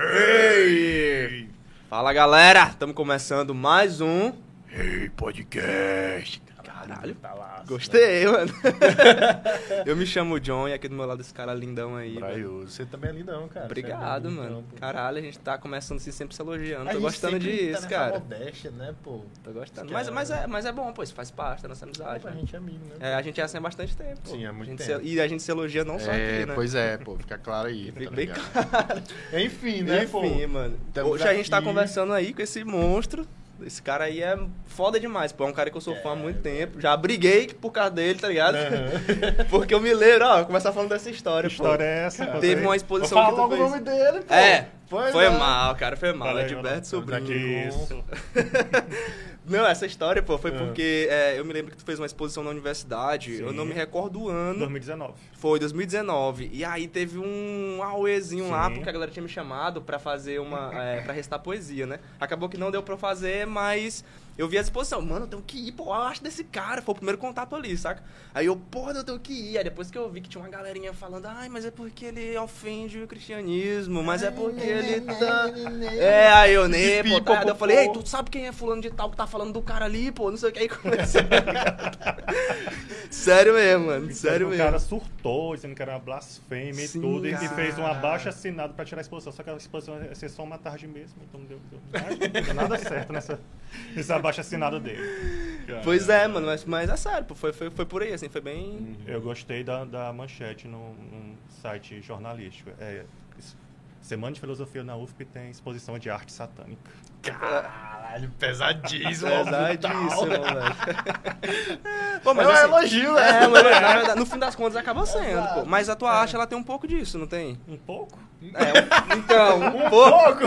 Ei! Fala galera, estamos começando mais um. Ei, podcast. Caralho, Tá lá. gostei, mano. eu me chamo John e aqui do meu lado esse cara lindão aí. velho. Praioso. Você também é lindão, cara. Obrigado, Você é mano. Caralho, a gente tá começando assim sempre se elogiando. A Tô gostando disso, tá cara. modéstia, né, pô? Tô gostando. Mas, é- mas, é, mas é bom, pô, isso faz parte da nossa amizade. a né? gente é amigo, né? É, a gente é assim há bastante tempo. pô. Sim, há muito A gente tempo. se- e a gente se elogia não só é, aqui, né? pois é, pô, fica claro aí. Fica tá bem ligado? Enfim, né, pô? Enfim, mano. Hoje a gente tá conversando aí com esse monstro. Esse cara aí é foda demais, pô. É um cara que eu sou fã há muito tempo. Já briguei por causa dele, tá ligado? Aham. Porque eu me lembro, ó, começar falando dessa história, Que história pô. é essa? Teve uma Vou exposição falar que tu logo o nome dele, pô. É, Pois foi é. mal, cara, foi mal. Valeu, Edberto Sobrinho. Isso. Não, essa história, pô, foi Ah. porque é, eu me lembro que tu fez uma exposição na universidade. Eu Sim. não me recordo o ano. 2019. Foi 2019. E aí teve um auezinho lá, Sim. porque a galera tinha me chamado pra fazer uma. É, pra restar poesia, né? Acabou que não deu pra eu fazer, mas eu vi a exposição. Mano, eu tenho que ir, pô, eu acho desse cara. Foi o primeiro contato ali, saca? Aí eu, porra, eu tenho que ir. Aí depois que eu vi que tinha uma galerinha falando, ai, mas é porque ele ofende o cristianismo, mas é porque ele tá. É, aí eu, né, pô, tá. Eu falei, ei, tu sabe quem é fulano de tal que tá falando do cara ali, pô? Não sei o que. Aí comecei. Sério mesmo, mano. Sério o mesmo. cara surtou, dizendo que era uma blasfêmia Sim, e tudo, e cara. fez um abaixo assinado pra tirar a exposição. Só que a exposição ia ser só uma tarde mesmo, então não deu, deu, deu nada certo nessa, nesse abaixo assinado dele. Pois é, mano, mas, mas é sério, pô, foi, foi, foi por aí, assim, foi bem. Eu gostei da, da manchete num, num site jornalístico. É, Semana de Filosofia na UFP tem exposição de arte satânica. Caralho, pesadíssimo. Pesadíssimo, velho. Pô, É um elogio, né? É, mas na verdade, no fim das contas acaba sendo, pô. Mas a tua arte, ela tem um pouco disso, não tem? Um pouco? É, um- então, um pouco.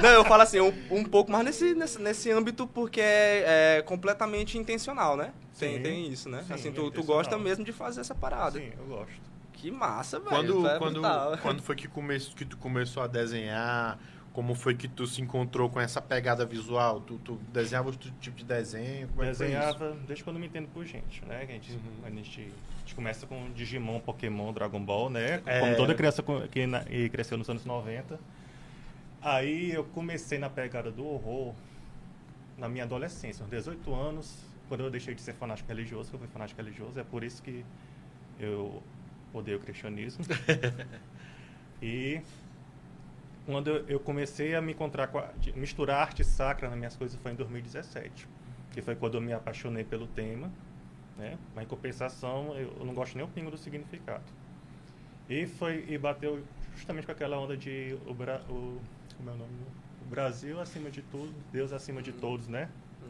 Não, eu falo assim, um, um pouco mais nesse, nesse, nesse âmbito porque é, é completamente intencional, né? Tem, Sim. tem isso, né? Sim, assim, é tu, tu gosta mesmo de fazer essa parada. Sim, eu gosto. Que massa, velho. Quando, é quando, brutal. quando foi que, come, que tu começou a desenhar? Como foi que tu se encontrou com essa pegada visual? Tu, tu desenhava outro tipo de desenho? Como é? Desenhava desde quando eu me entendo por gente, né? A gente, Uhum. a gente, a gente começa com Digimon, Pokémon, Dragon Ball, né? É. Como toda criança que na- e cresceu nos anos 90. Aí eu comecei na pegada do horror na minha adolescência, aos 18 anos, quando eu deixei de ser fanático religioso, eu fui fanático religioso, é por isso que eu odeio o cristianismo. e quando eu- comecei a me encontrar com a, misturar arte sacra nas minhas coisas foi em 2017, que foi quando eu me apaixonei pelo tema, né? Mas em compensação, eu, não gosto nem o pingo do significado. E foi e bateu justamente com aquela onda de o, Bra- o como é o nome? O Brasil acima de tudo, Deus acima de todos, né?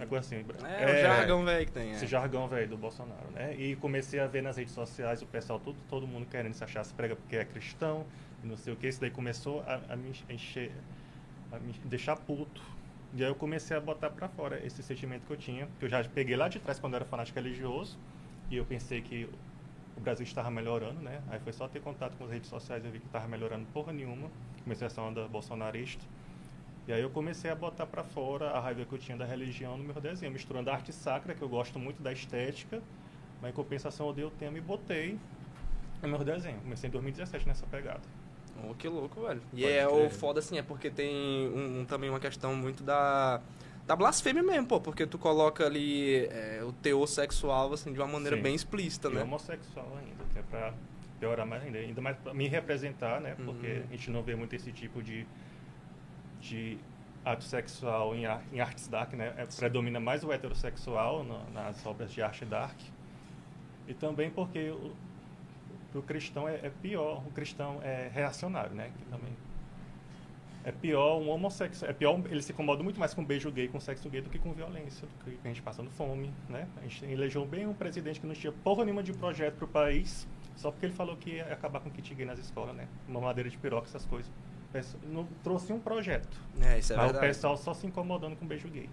Coisa assim. É, o jargão, velho, que tem. É. Esse jargão, velho, do Bolsonaro, né? E comecei a ver nas redes sociais o pessoal, todo, todo mundo querendo se achar se prega porque é cristão, não sei o que. Isso daí começou a, a me encher, a me deixar puto. E aí eu comecei a botar pra fora esse sentimento que eu tinha, que eu já peguei lá de trás quando eu era fanático religioso, e eu pensei que o Brasil estava melhorando, né? Aí foi só ter contato com as redes sociais, eu vi que estava melhorando porra nenhuma. Comecei essa onda bolsonarista. E aí eu comecei a botar pra fora a raiva que eu tinha da religião no meu desenho, misturando a arte sacra, que eu gosto muito da estética, mas em compensação eu dei o tema e botei no meu desenho. Comecei em 2017 nessa pegada. Oh, que louco, velho. E Pode é crer. o foda assim, é porque tem um, um- também uma questão muito da. Da blasfêmia mesmo, pô, porque tu coloca ali é, o teor sexual, assim, de uma maneira Sim. bem explícita, E né? homossexual ainda, que é pra piorar mais ainda. Ainda mais pra me representar, né? Porque Uhum. a gente não vê muito esse tipo de, de ato sexual em, ar- em artes dark, né? É, predomina mais o heterossexual na- nas obras de arte dark. E também porque o, o cristão é, é pior, o cristão é reacionário, né? Que também é pior um homossexual, é pior, ele se incomoda muito mais com beijo gay, com sexo gay do que com violência, do que a gente passando fome, né? A gente elegeu bem um presidente que não tinha porra nenhuma de projeto pro país, só porque ele falou que ia acabar com o kit gay nas escolas, né? Uma madeira de piroca, essas coisas. Não trouxe um projeto. É, isso é mas o verdade. pessoal só se incomodando com beijo gay.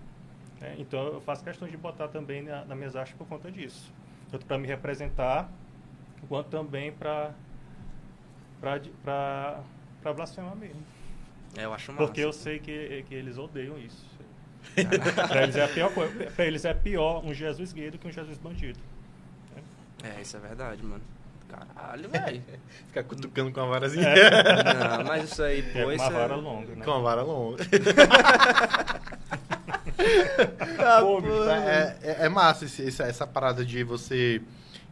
né? Então eu faço questão de botar também na, na minhas artes por conta disso. Tanto para me representar, quanto também para para blasfemar mesmo. É, eu acho massa. Porque eu sei que, que eles odeiam isso. pra, eles é a pior coisa, pra eles é pior um Jesus gay do que um Jesus bandido. É, isso é verdade, mano. Caralho, velho. Ficar cutucando com a varazinha. Não, mas isso aí, É pô, uma isso vara é... longa, né? Com a vara longa. Ah, Pô, pô, bicho, é, é- é massa esse- essa, essa parada de você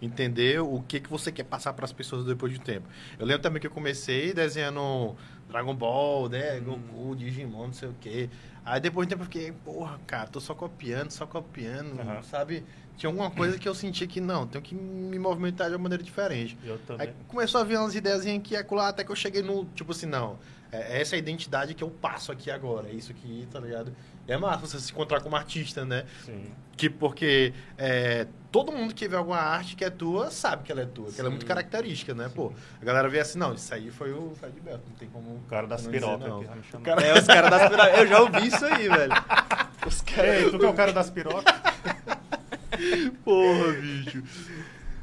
entender o que, que você quer passar para as pessoas depois de um tempo. Eu lembro também que eu comecei desenhando Dragon Ball, né? Goku, Digimon, não sei o quê. Aí depois de um tempo eu fiquei, porra, cara, tô só copiando, só copiando, Aham. sabe? Tinha alguma coisa que eu senti que não, tenho que me movimentar de uma maneira diferente. Eu também. Aí começou a vir umas ideias aqui e acolá, até que eu cheguei no, tipo assim, não, é essa é a identidade que eu passo aqui agora, é isso aqui, tá ligado? É massa você se encontrar como artista, né? Sim. Que porque é, todo mundo que vê alguma arte que é tua sabe que ela é tua, que ela é muito Sim. característica, né? Pô, a galera vê assim, não, isso aí foi o Fred Bell, não tem como. O cara das pirocas chamou. cara- É, os caras das pirocas. Eu já ouvi isso aí, velho. Os caras. Tu que é o cara das pirocas? Porra, bicho.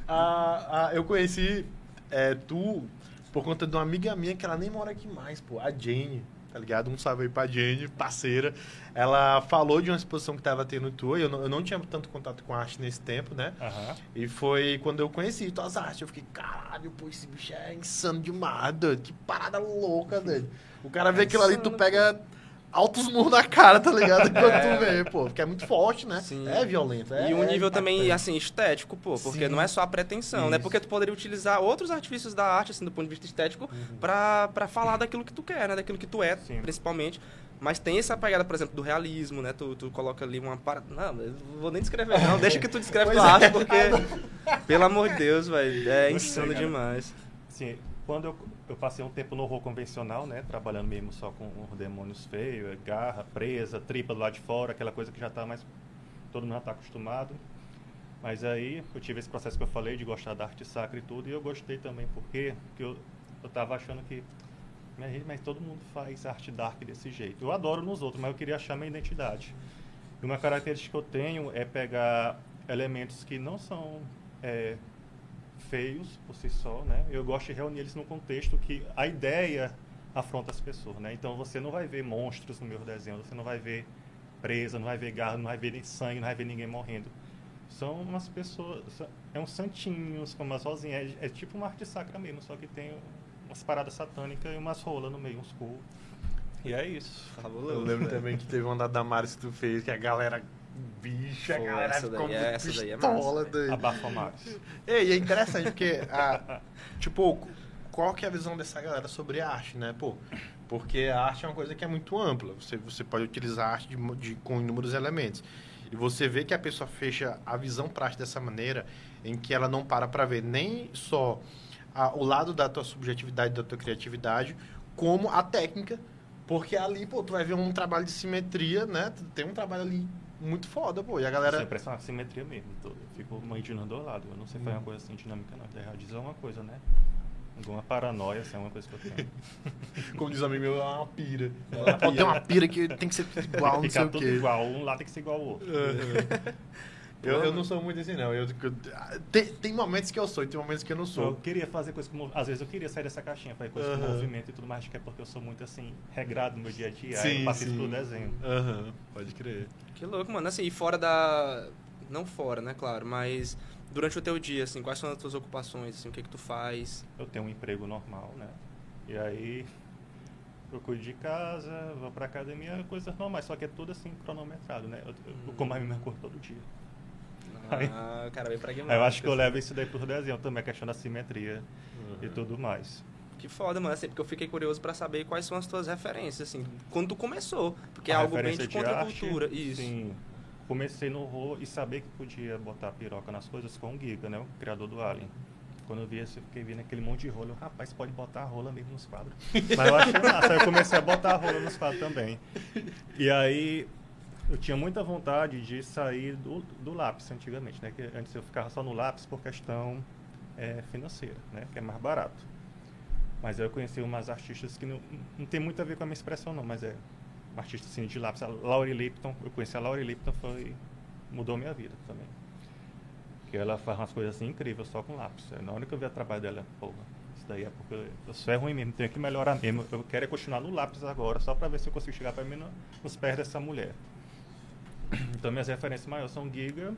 Ah, ah, eu conheci é, tu por conta de uma amiga minha que ela nem mora aqui mais, pô, a Jane, tá ligado? Um salve aí pra Jane, parceira. Ela falou de uma exposição que tava tendo tua, e eu não, eu não tinha tanto contato com a arte nesse tempo, né? Aham. E foi quando eu conheci tuas artes. Eu fiquei, caralho, pô, esse bicho é insano demais, doido. Que parada louca, doido. O cara vê É aquilo ali, tu pega altos murros na cara, tá ligado? Quando É. tu vê, pô. Porque é muito forte, né? Sim. É violento. é- E um é nível também, impactante. assim, estético, pô. Porque Sim. não é só a pretensão, né? Isso. Porque tu poderia utilizar outros artifícios da arte, assim, do ponto de vista estético, pra, pra falar daquilo que tu quer, né? Daquilo que tu é, Sim. principalmente. Mas tem essa pegada, por exemplo, do realismo, né? Tu, tu coloca ali uma parada... Não, eu não vou nem descrever, não. Deixa que tu descreve tua é. arte, porque... Pelo amor de Deus, velho. É Gostei, insano cara. demais. Sim, quando eu, eu passei um tempo no horror convencional, né? Trabalhando mesmo só com os demônios feios, garra, presa, tripa do lado de fora, aquela coisa que já tá mais... Todo mundo já tá acostumado. Mas aí eu tive esse processo que eu falei de gostar da arte sacra e tudo, e eu gostei também, porque que eu, eu tava achando que... Mas todo mundo faz arte dark desse jeito. Eu adoro nos outros, mas eu queria achar minha identidade. E uma característica que eu tenho é pegar elementos que não são é, feios por si só, né? Eu gosto de reunir eles num contexto que a ideia afronta as pessoas, né? Então você não vai ver monstros no meu desenho, você não vai ver presa, não vai ver garra, não vai ver nem sangue, não vai ver ninguém morrendo. São umas pessoas, são- é uns santinhos com umas rosinhas, é, é tipo uma arte sacra mesmo, só que tem umas paradas satânicas e umas rolas no meio, uns cu. E é isso. Eu lembro também que teve uma da Damares que tu fez, que a galera. Bicho, a Pô, galera essa ficou daí é- muito essa daí é massa. Abafa mais. E é interessante porque, a, tipo, qual que é a visão dessa galera sobre a arte, né? Pô, porque a arte é uma coisa que é muito ampla. Você, você pode utilizar a arte de, de- com inúmeros elementos. E você vê que a pessoa fecha a visão pra arte dessa maneira, em que ela não para pra ver nem só a- o lado da tua subjetividade, da tua criatividade, como a técnica. Porque ali, pô, tu vai ver um trabalho de simetria, né? Tem um trabalho ali muito foda, pô. E a galera... Sempre essa simetria mesmo. tô- Eu fico imaginando do lado. Eu não sei fazer uma coisa assim dinâmica, não. Deve dizer uma coisa, né? Alguma paranoia, assim, é uma coisa que eu tenho. Como diz o amigo meu, é uma pira. Pode ter uma pira que tem que ser igual, não sei Ficar o tudo quê. igual. Um lá tem que ser igual ao outro. Eu, eu não sou muito assim, não. Eu, eu- tem, tem momentos que eu sou e tem momentos que eu não Eu sou. queria fazer coisas com... Às vezes eu queria sair dessa caixinha, fazer coisas com Aham. movimento e tudo mais, acho que é porque eu sou muito, assim, regrado no meu dia a dia. Sim, aí eu sim. pro desenho. Aham, pode crer. Que louco, mano. Assim, e fora da... Não fora, né, claro, mas... Durante o teu dia, assim, quais são as tuas ocupações, assim, o que que tu faz? Eu tenho um emprego normal, né? E aí eu cuido de casa, vou pra academia, coisas normais, só que é tudo assim cronometrado, né? Eu, eu como a minha cor todo dia. Aí- Ah, cara, bem pragmático. Aí eu acho que eu assim. levo isso daí pro desenho também, a questão da simetria e tudo mais. Que foda, mano. Assim, porque eu fiquei curioso pra saber quais são as tuas referências, assim, quando tu começou. Porque é A algo bem referência de contracultura. Isso. Sim. Comecei no horror e saber que podia botar piroca nas coisas com o Giga, né? O criador do Alien. Quando eu vi isso, eu fiquei vendo aquele monte de rola. Eu, Rapaz, pode botar a rola mesmo nos quadros. Mas eu achei massa. Aí eu comecei a botar a rola nos quadros também. E aí, eu tinha muita vontade de sair do, do lápis antigamente, né? Que antes eu ficava só no lápis por questão é, financeira, né? Que é mais barato. Mas eu conheci umas artistas que não, não tem muito a ver com a minha expressão, não, mas é uma artista assim, de lápis. A Laurie Lipton, eu conheci a Laurie Lipton, foi, mudou minha vida também. Que ela faz umas coisas assim incríveis só com lápis. Na hora que eu vi o trabalho dela, porra, isso daí é porque eu, sou é ruim mesmo, tenho que melhorar mesmo. Eu quero é continuar no lápis agora, só pra ver se eu consigo chegar pra mim no- nos pés dessa mulher. Então minhas referências maiores são Giga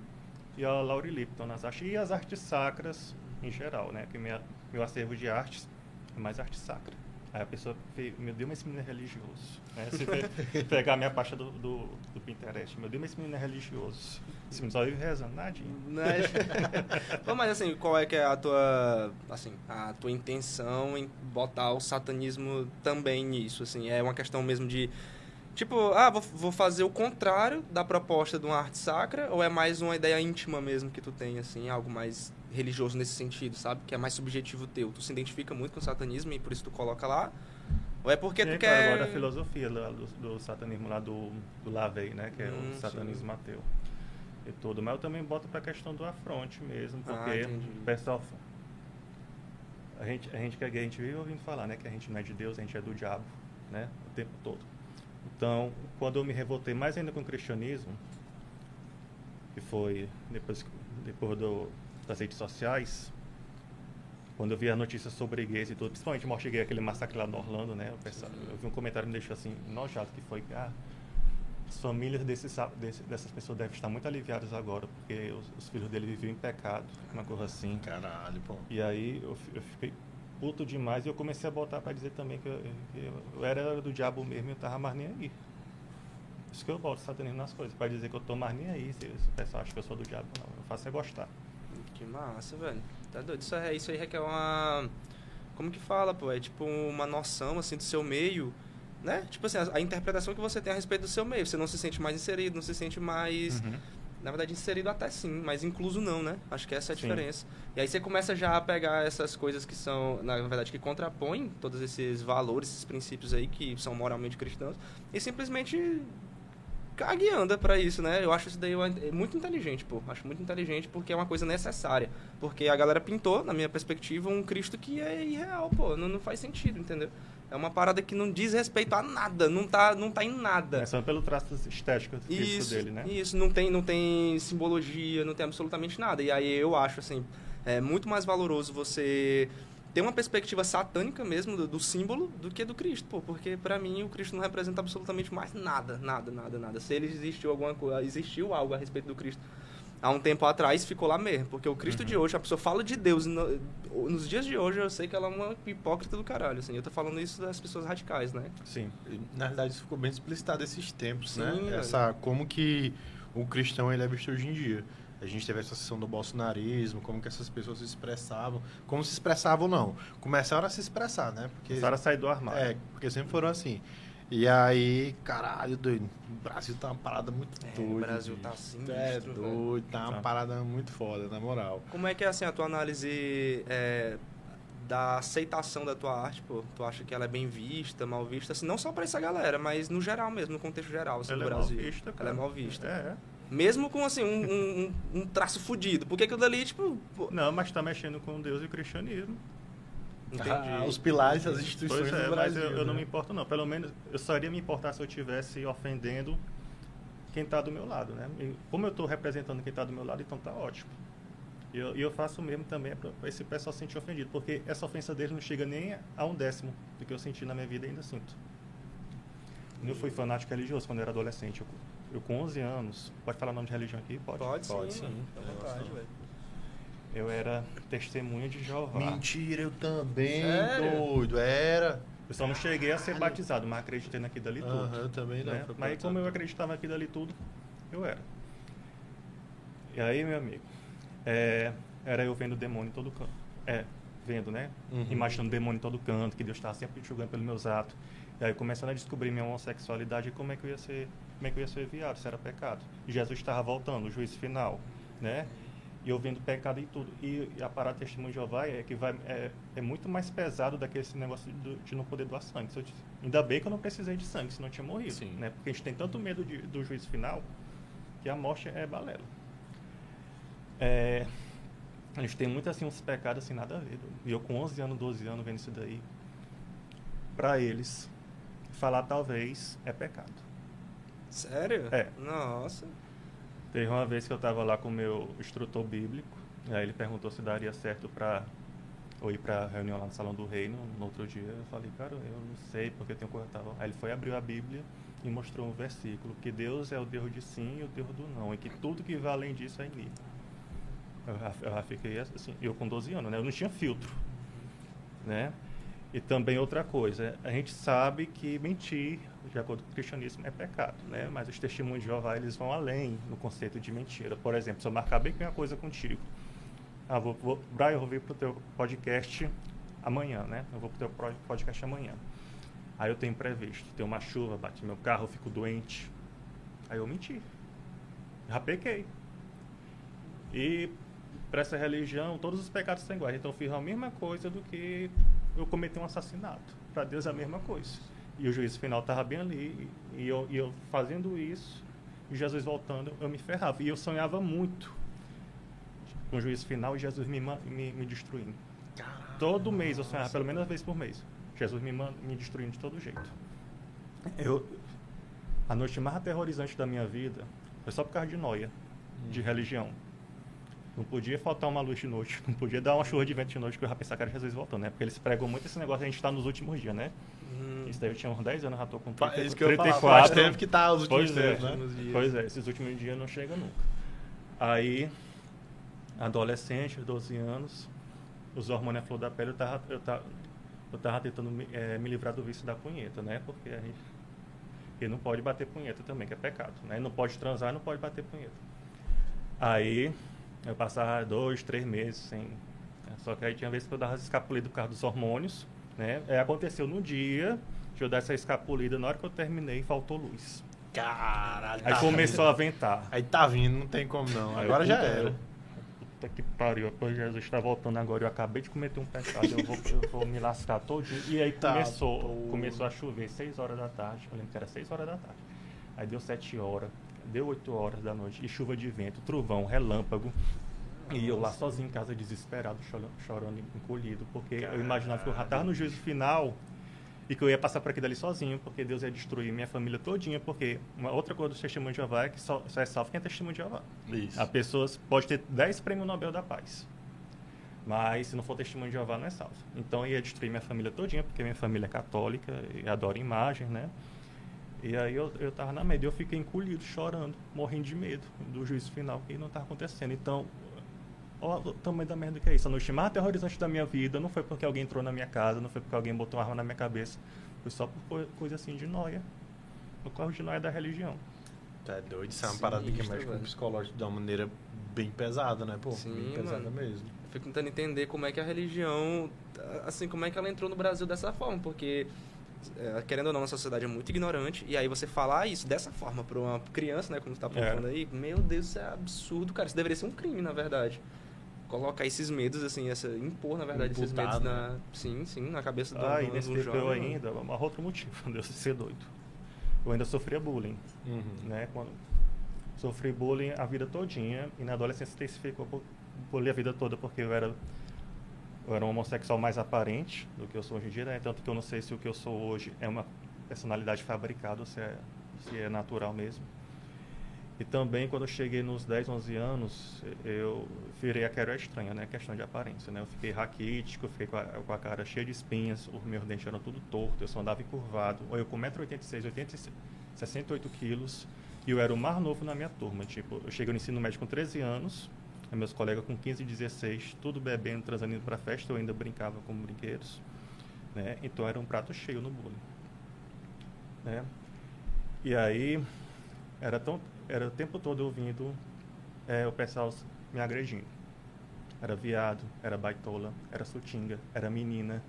e a Laurie Lipton nas artes. E as artes sacras, em geral, né? Que minha, meu acervo de artes é mais arte sacra. Aí a pessoa meu Deus, mas esse menino é religioso. Né? Se pe- pegar a minha pasta do, do, do Pinterest, meu Deus, mas esse menino é religioso. Esse menino só vive rezando, nadinho. Pô, mas assim, qual é que é a tua, assim, a tua intenção em botar o satanismo também nisso, assim? É uma questão mesmo de, tipo, ah, vou, vou fazer o contrário da proposta de uma arte sacra, ou é mais uma ideia íntima mesmo que tu tem, assim, algo mais religioso nesse sentido, sabe? Que é mais subjetivo teu. Tu se identifica muito com o satanismo e por isso tu coloca lá? Ou é porque Tem, tu quer... agora a filosofia do, do satanismo lá do, do Lavey, né? Que é Hum, o satanismo sim. ateu. E tudo. Mas eu também boto pra questão do afronte mesmo, Ah, porque entendi. o pessoal... A gente, a gente que é gay, a gente vive ouvindo falar, né? Que a gente não é de Deus, a gente é do diabo, né? O tempo todo. Então, quando eu me revoltei mais ainda com o cristianismo, que foi depois, depois do, das redes sociais, quando eu vi a notícia sobre gays e tudo, principalmente morte gay, aquele massacre lá no Orlando, né? Eu, pensava- eu vi um comentário que me deixou assim, enojado, que foi, ah, as famílias desses, desse, dessas pessoas devem estar muito aliviadas agora, porque os, os filhos dele viviam em pecado, uma coisa assim. Caralho, pô. E aí eu, eu fiquei puto demais e eu comecei a botar pra dizer também que eu, que eu- era do diabo mesmo e eu tava mais nem aí. Isso que eu boto satanismo nas coisas, pra dizer que eu tô mais nem aí, se, se o pessoal acha que eu sou do diabo, não. Eu faço é gostar. Que massa, velho. Tá doido. Isso, é, isso aí requer uma. Como que fala, pô? É tipo uma noção, assim, do seu meio, né? Tipo assim, a, a interpretação que você tem a respeito do seu meio. Você não se sente mais inserido, não se sente mais. Uhum. Na verdade, inserido até sim, mas incluso não, né? Acho que essa é a Sim. diferença. E aí você começa já a pegar essas coisas que são, na verdade, que contrapõem todos esses valores, esses princípios aí que são moralmente cristãos, e simplesmente caga e anda pra isso, né? Eu acho isso daí é muito inteligente, pô. Acho muito inteligente porque é uma coisa necessária. Porque a galera pintou, na minha perspectiva, um Cristo que é irreal, pô. Não, não faz sentido, entendeu? É uma parada que não diz respeito a nada, não tá, não tá em nada. É só pelo traço estético Isso, dele, né? isso, não tem, não tem simbologia, não tem absolutamente nada. E aí eu acho, assim, é muito mais valoroso você ter uma perspectiva satânica mesmo do, do símbolo do que do Cristo, pô. Porque pra mim o Cristo não representa absolutamente mais nada, nada, nada, nada. Se ele existiu alguma coisa, existiu algo a respeito do Cristo há um tempo atrás, ficou lá mesmo. Porque o Cristo Uhum. de hoje, a pessoa fala de Deus, no- nos dias de hoje eu sei que ela é uma hipócrita do caralho, assim. Eu tô falando isso das pessoas radicais, né? Sim. Na verdade, isso ficou bem explicitado esses tempos, Sim, né? velho. Essa, como que o cristão ele é visto hoje em dia. A gente teve essa sessão do bolsonarismo, como que essas pessoas se expressavam. Como se expressavam, não. Começaram a se expressar, né? Porque, Começaram a sair do armário. é, porque sempre foram assim. E aí, caralho, doido. O Brasil tá uma parada muito É, doida. o Brasil bicho. tá sinistro, É velho. doido, tá uma Tá. parada muito foda, na moral. Como é que é assim a tua análise é, da aceitação da tua arte, pô? Tu acha que ela é bem vista, mal vista, assim, não só pra essa galera, mas no geral mesmo, no contexto geral, assim, Ela do é mal Brasil. vista, ela cara. é mal vista. É. Mesmo com, assim, um, um, um- um traço fudido. Porque aquilo dali, tipo, pô, Não, mas tá mexendo com Deus e o cristianismo. Entendi. Ah, os pilares das instituições Pois é, do mas Brasil. eu, eu não né? me importo não. Pelo menos eu só iria me importar se eu estivesse ofendendo quem está do meu lado, né? E como eu estou representando quem está do meu lado, então tá ótimo. E eu, eu faço o mesmo também para esse pessoal se sentir ofendido, porque essa ofensa deles não chega nem a um décimo do que eu senti na minha vida e ainda sinto. Eu fui fanático religioso quando eu era adolescente. Eu, eu com 11 anos, pode falar nome de religião aqui? Pode. Pode, Pode sim, sim. mano. Fica à vontade, velho. Eu era testemunha de Jeová. Mentira, eu também, Sério? doido. Era. Eu só não cheguei a ser batizado, mas acreditei naquilo dali tudo. Aham, eu também não. né? Mas como eu acreditava naquilo ali tudo, eu era. E aí, meu amigo, é, era eu vendo o demônio em todo canto. É, vendo, né? Uhum. Imaginando o demônio em todo canto, que Deus estava sempre julgando pelos meus atos. E aí começando a descobrir minha homossexualidade e como é que eu ia ser, como é que eu ia ser viado, se era pecado. Jesus estava voltando, o juízo final, né? E eu vendo pecado e tudo. E a parada do testemunho de Jeová é que vai, é, é muito mais pesado daquele esse negócio de, de não poder doar sangue. Eu te- ainda bem que eu não precisei de sangue, senão eu tinha morrido. Sim. Né? Porque a gente tem tanto medo de- do juízo final que a morte é balela. É, a gente tem muito assim uns pecados assim nada a ver. E eu com 11 anos, 12 anos vendo isso daí, pra eles falar talvez é pecado. Sério? É. Nossa. Teve uma vez que eu estava lá com o meu instrutor bíblico, aí ele perguntou se daria certo para eu ir para reunião lá no Salão do Reino no outro dia. Eu falei, cara, eu não sei porque eu tenho coisa tal. Aí ele foi abrir a Bíblia e mostrou um versículo que Deus é o Deus de sim e o Deus do não, e que tudo que vai além disso é inimigo. Eu eu já fiquei assim, eu com 12 anos, né? Eu não tinha filtro, né? E também outra coisa, a gente sabe que mentir, de acordo com o cristianismo, é pecado, né? Mas os testemunhos de Jeová, eles vão além no conceito de mentira. Por exemplo, se eu marcar bem uma coisa contigo, ah, vou, vou, Brian, eu vou vir pro teu podcast amanhã, né? Eu vou pro teu podcast amanhã. Aí eu tenho previsto, tem uma chuva, bate meu carro, eu fico doente. Aí eu menti. Já pequei. E para essa religião, todos os pecados são iguais. Então eu fiz a mesma coisa do que eu cometi um assassinato. Para Deus é a mesma coisa. E o juízo final estava bem ali. E eu, e eu fazendo isso, e Jesus voltando, eu me ferrava. E eu sonhava muito com o juízo final e Jesus me, me, me destruindo. Caramba, todo mês eu sonhava, pelo menos uma vez por mês. Jesus me, me destruindo de todo jeito. Eu, a noite mais aterrorizante da minha vida foi só por causa de noia, de hum. religião. Não podia faltar uma luz de noite, não podia dar uma chuva de vento de noite que eu já pensava que era Jesus voltando, né? Porque eles pregam muito esse negócio, a gente está nos últimos dias, né? Hum. Isso daí eu tinha uns 10 anos, já tô com 30, é isso que 34. Eu tempo que tá os últimos pois é, tempos, é, né? Pois é, esses últimos dias não chega nunca. Aí, adolescente, 12 anos, os hormônios à flor da pele, eu tava, eu tava, eu tava tentando me, é, me livrar do vício da punheta, né? Porque a gente... E não pode bater punheta também, que é pecado, né? Não pode transar, não pode bater punheta. Aí, eu passava dois, três meses sem. Né? Só que aí tinha vezes que eu dava escapulida por causa dos hormônios. Né? É, aconteceu no dia de eu dar essa escapulida, na hora que eu terminei, faltou luz. Caralho. Aí tá começou vindo. a ventar. Aí tá vindo, não tem como não. Agora já era. Puta que pariu, Jesus está voltando agora. Eu acabei de cometer um pecado, eu vou, eu vou me lascar todo. E aí tá, começou, começou a chover, 6 horas da tarde. Eu lembro que era 6 horas da tarde. Aí deu 7 horas deu 8 horas da noite, e chuva de vento, trovão, relâmpago. E eu lá sozinho em casa, desesperado, chorando, chorando encolhido, porque Caralho. eu imaginava que eu já estava no juízo final e que eu ia passar por aquilo ali sozinho, porque Deus ia destruir minha família todinha, porque uma outra coisa do testemunho de Jeová é que só, só é salvo quem é testemunho de Jeová. Isso. A pessoa pode ter 10 prêmios Nobel da Paz, mas se não for testemunho de Jeová não é salvo. Então eu ia destruir minha família todinha, porque minha família é católica e adora imagem, né? E aí eu, eu tava na média, eu fiquei encolhido, chorando, morrendo de medo do juízo final que não estava acontecendo. Então, olha o tamanho da merda que é isso. A noite mais aterrorizante da minha vida não foi porque alguém entrou na minha casa, não foi porque alguém botou uma arma na minha cabeça. Foi só por coisa assim de noia. O carro de noia da religião. Tá é doido, isso é uma parada que mexe com o psicológico de uma maneira bem pesada, né? Pô, Sim, bem pesada mano. mesmo. Eu fico tentando entender como é que a religião, assim, como é que ela entrou no Brasil dessa forma, porque é, querendo ou não, a sociedade é muito ignorante. E aí você falar isso dessa forma para uma criança, né? Como você tá falando é. aí, meu Deus, isso é absurdo, cara. Isso deveria ser um crime, na verdade. Colocar esses medos, assim, essa, impor, na verdade, esses medos na. Né? Sim, sim, na cabeça do Ah, e nesse tempo eu ainda, um outro motivo, de eu ser doido. Eu ainda sofria bullying. Uhum. Né? Quando sofri bullying a vida todinha e na adolescência intensificou bullying a vida toda porque eu era eu era um homossexual mais aparente do que eu sou hoje em dia, né? tanto que eu não sei se o que eu sou hoje é uma personalidade fabricada ou se é, se é natural mesmo. E também, quando eu cheguei nos 10, 11 anos, eu virei a era estranha, né? Questão de aparência, né? Eu fiquei raquítico, fiquei com a, com a, cara cheia de espinhas, os meus dentes eram tudo torto, eu só andava encurvado. Eu com 1,86m, 68 quilos, e eu era o mais novo na minha turma. Tipo, eu cheguei no ensino médio com 13 anos, meus colegas com 15 e 16, tudo bebendo, transando para festa, eu ainda brincava com brinquedos. Né? Então era um prato cheio no bullying. Né? E aí, era, tão, era o tempo todo ouvindo é, o pessoal me agredindo. Era viado, era baitola, era sutinga, era menina,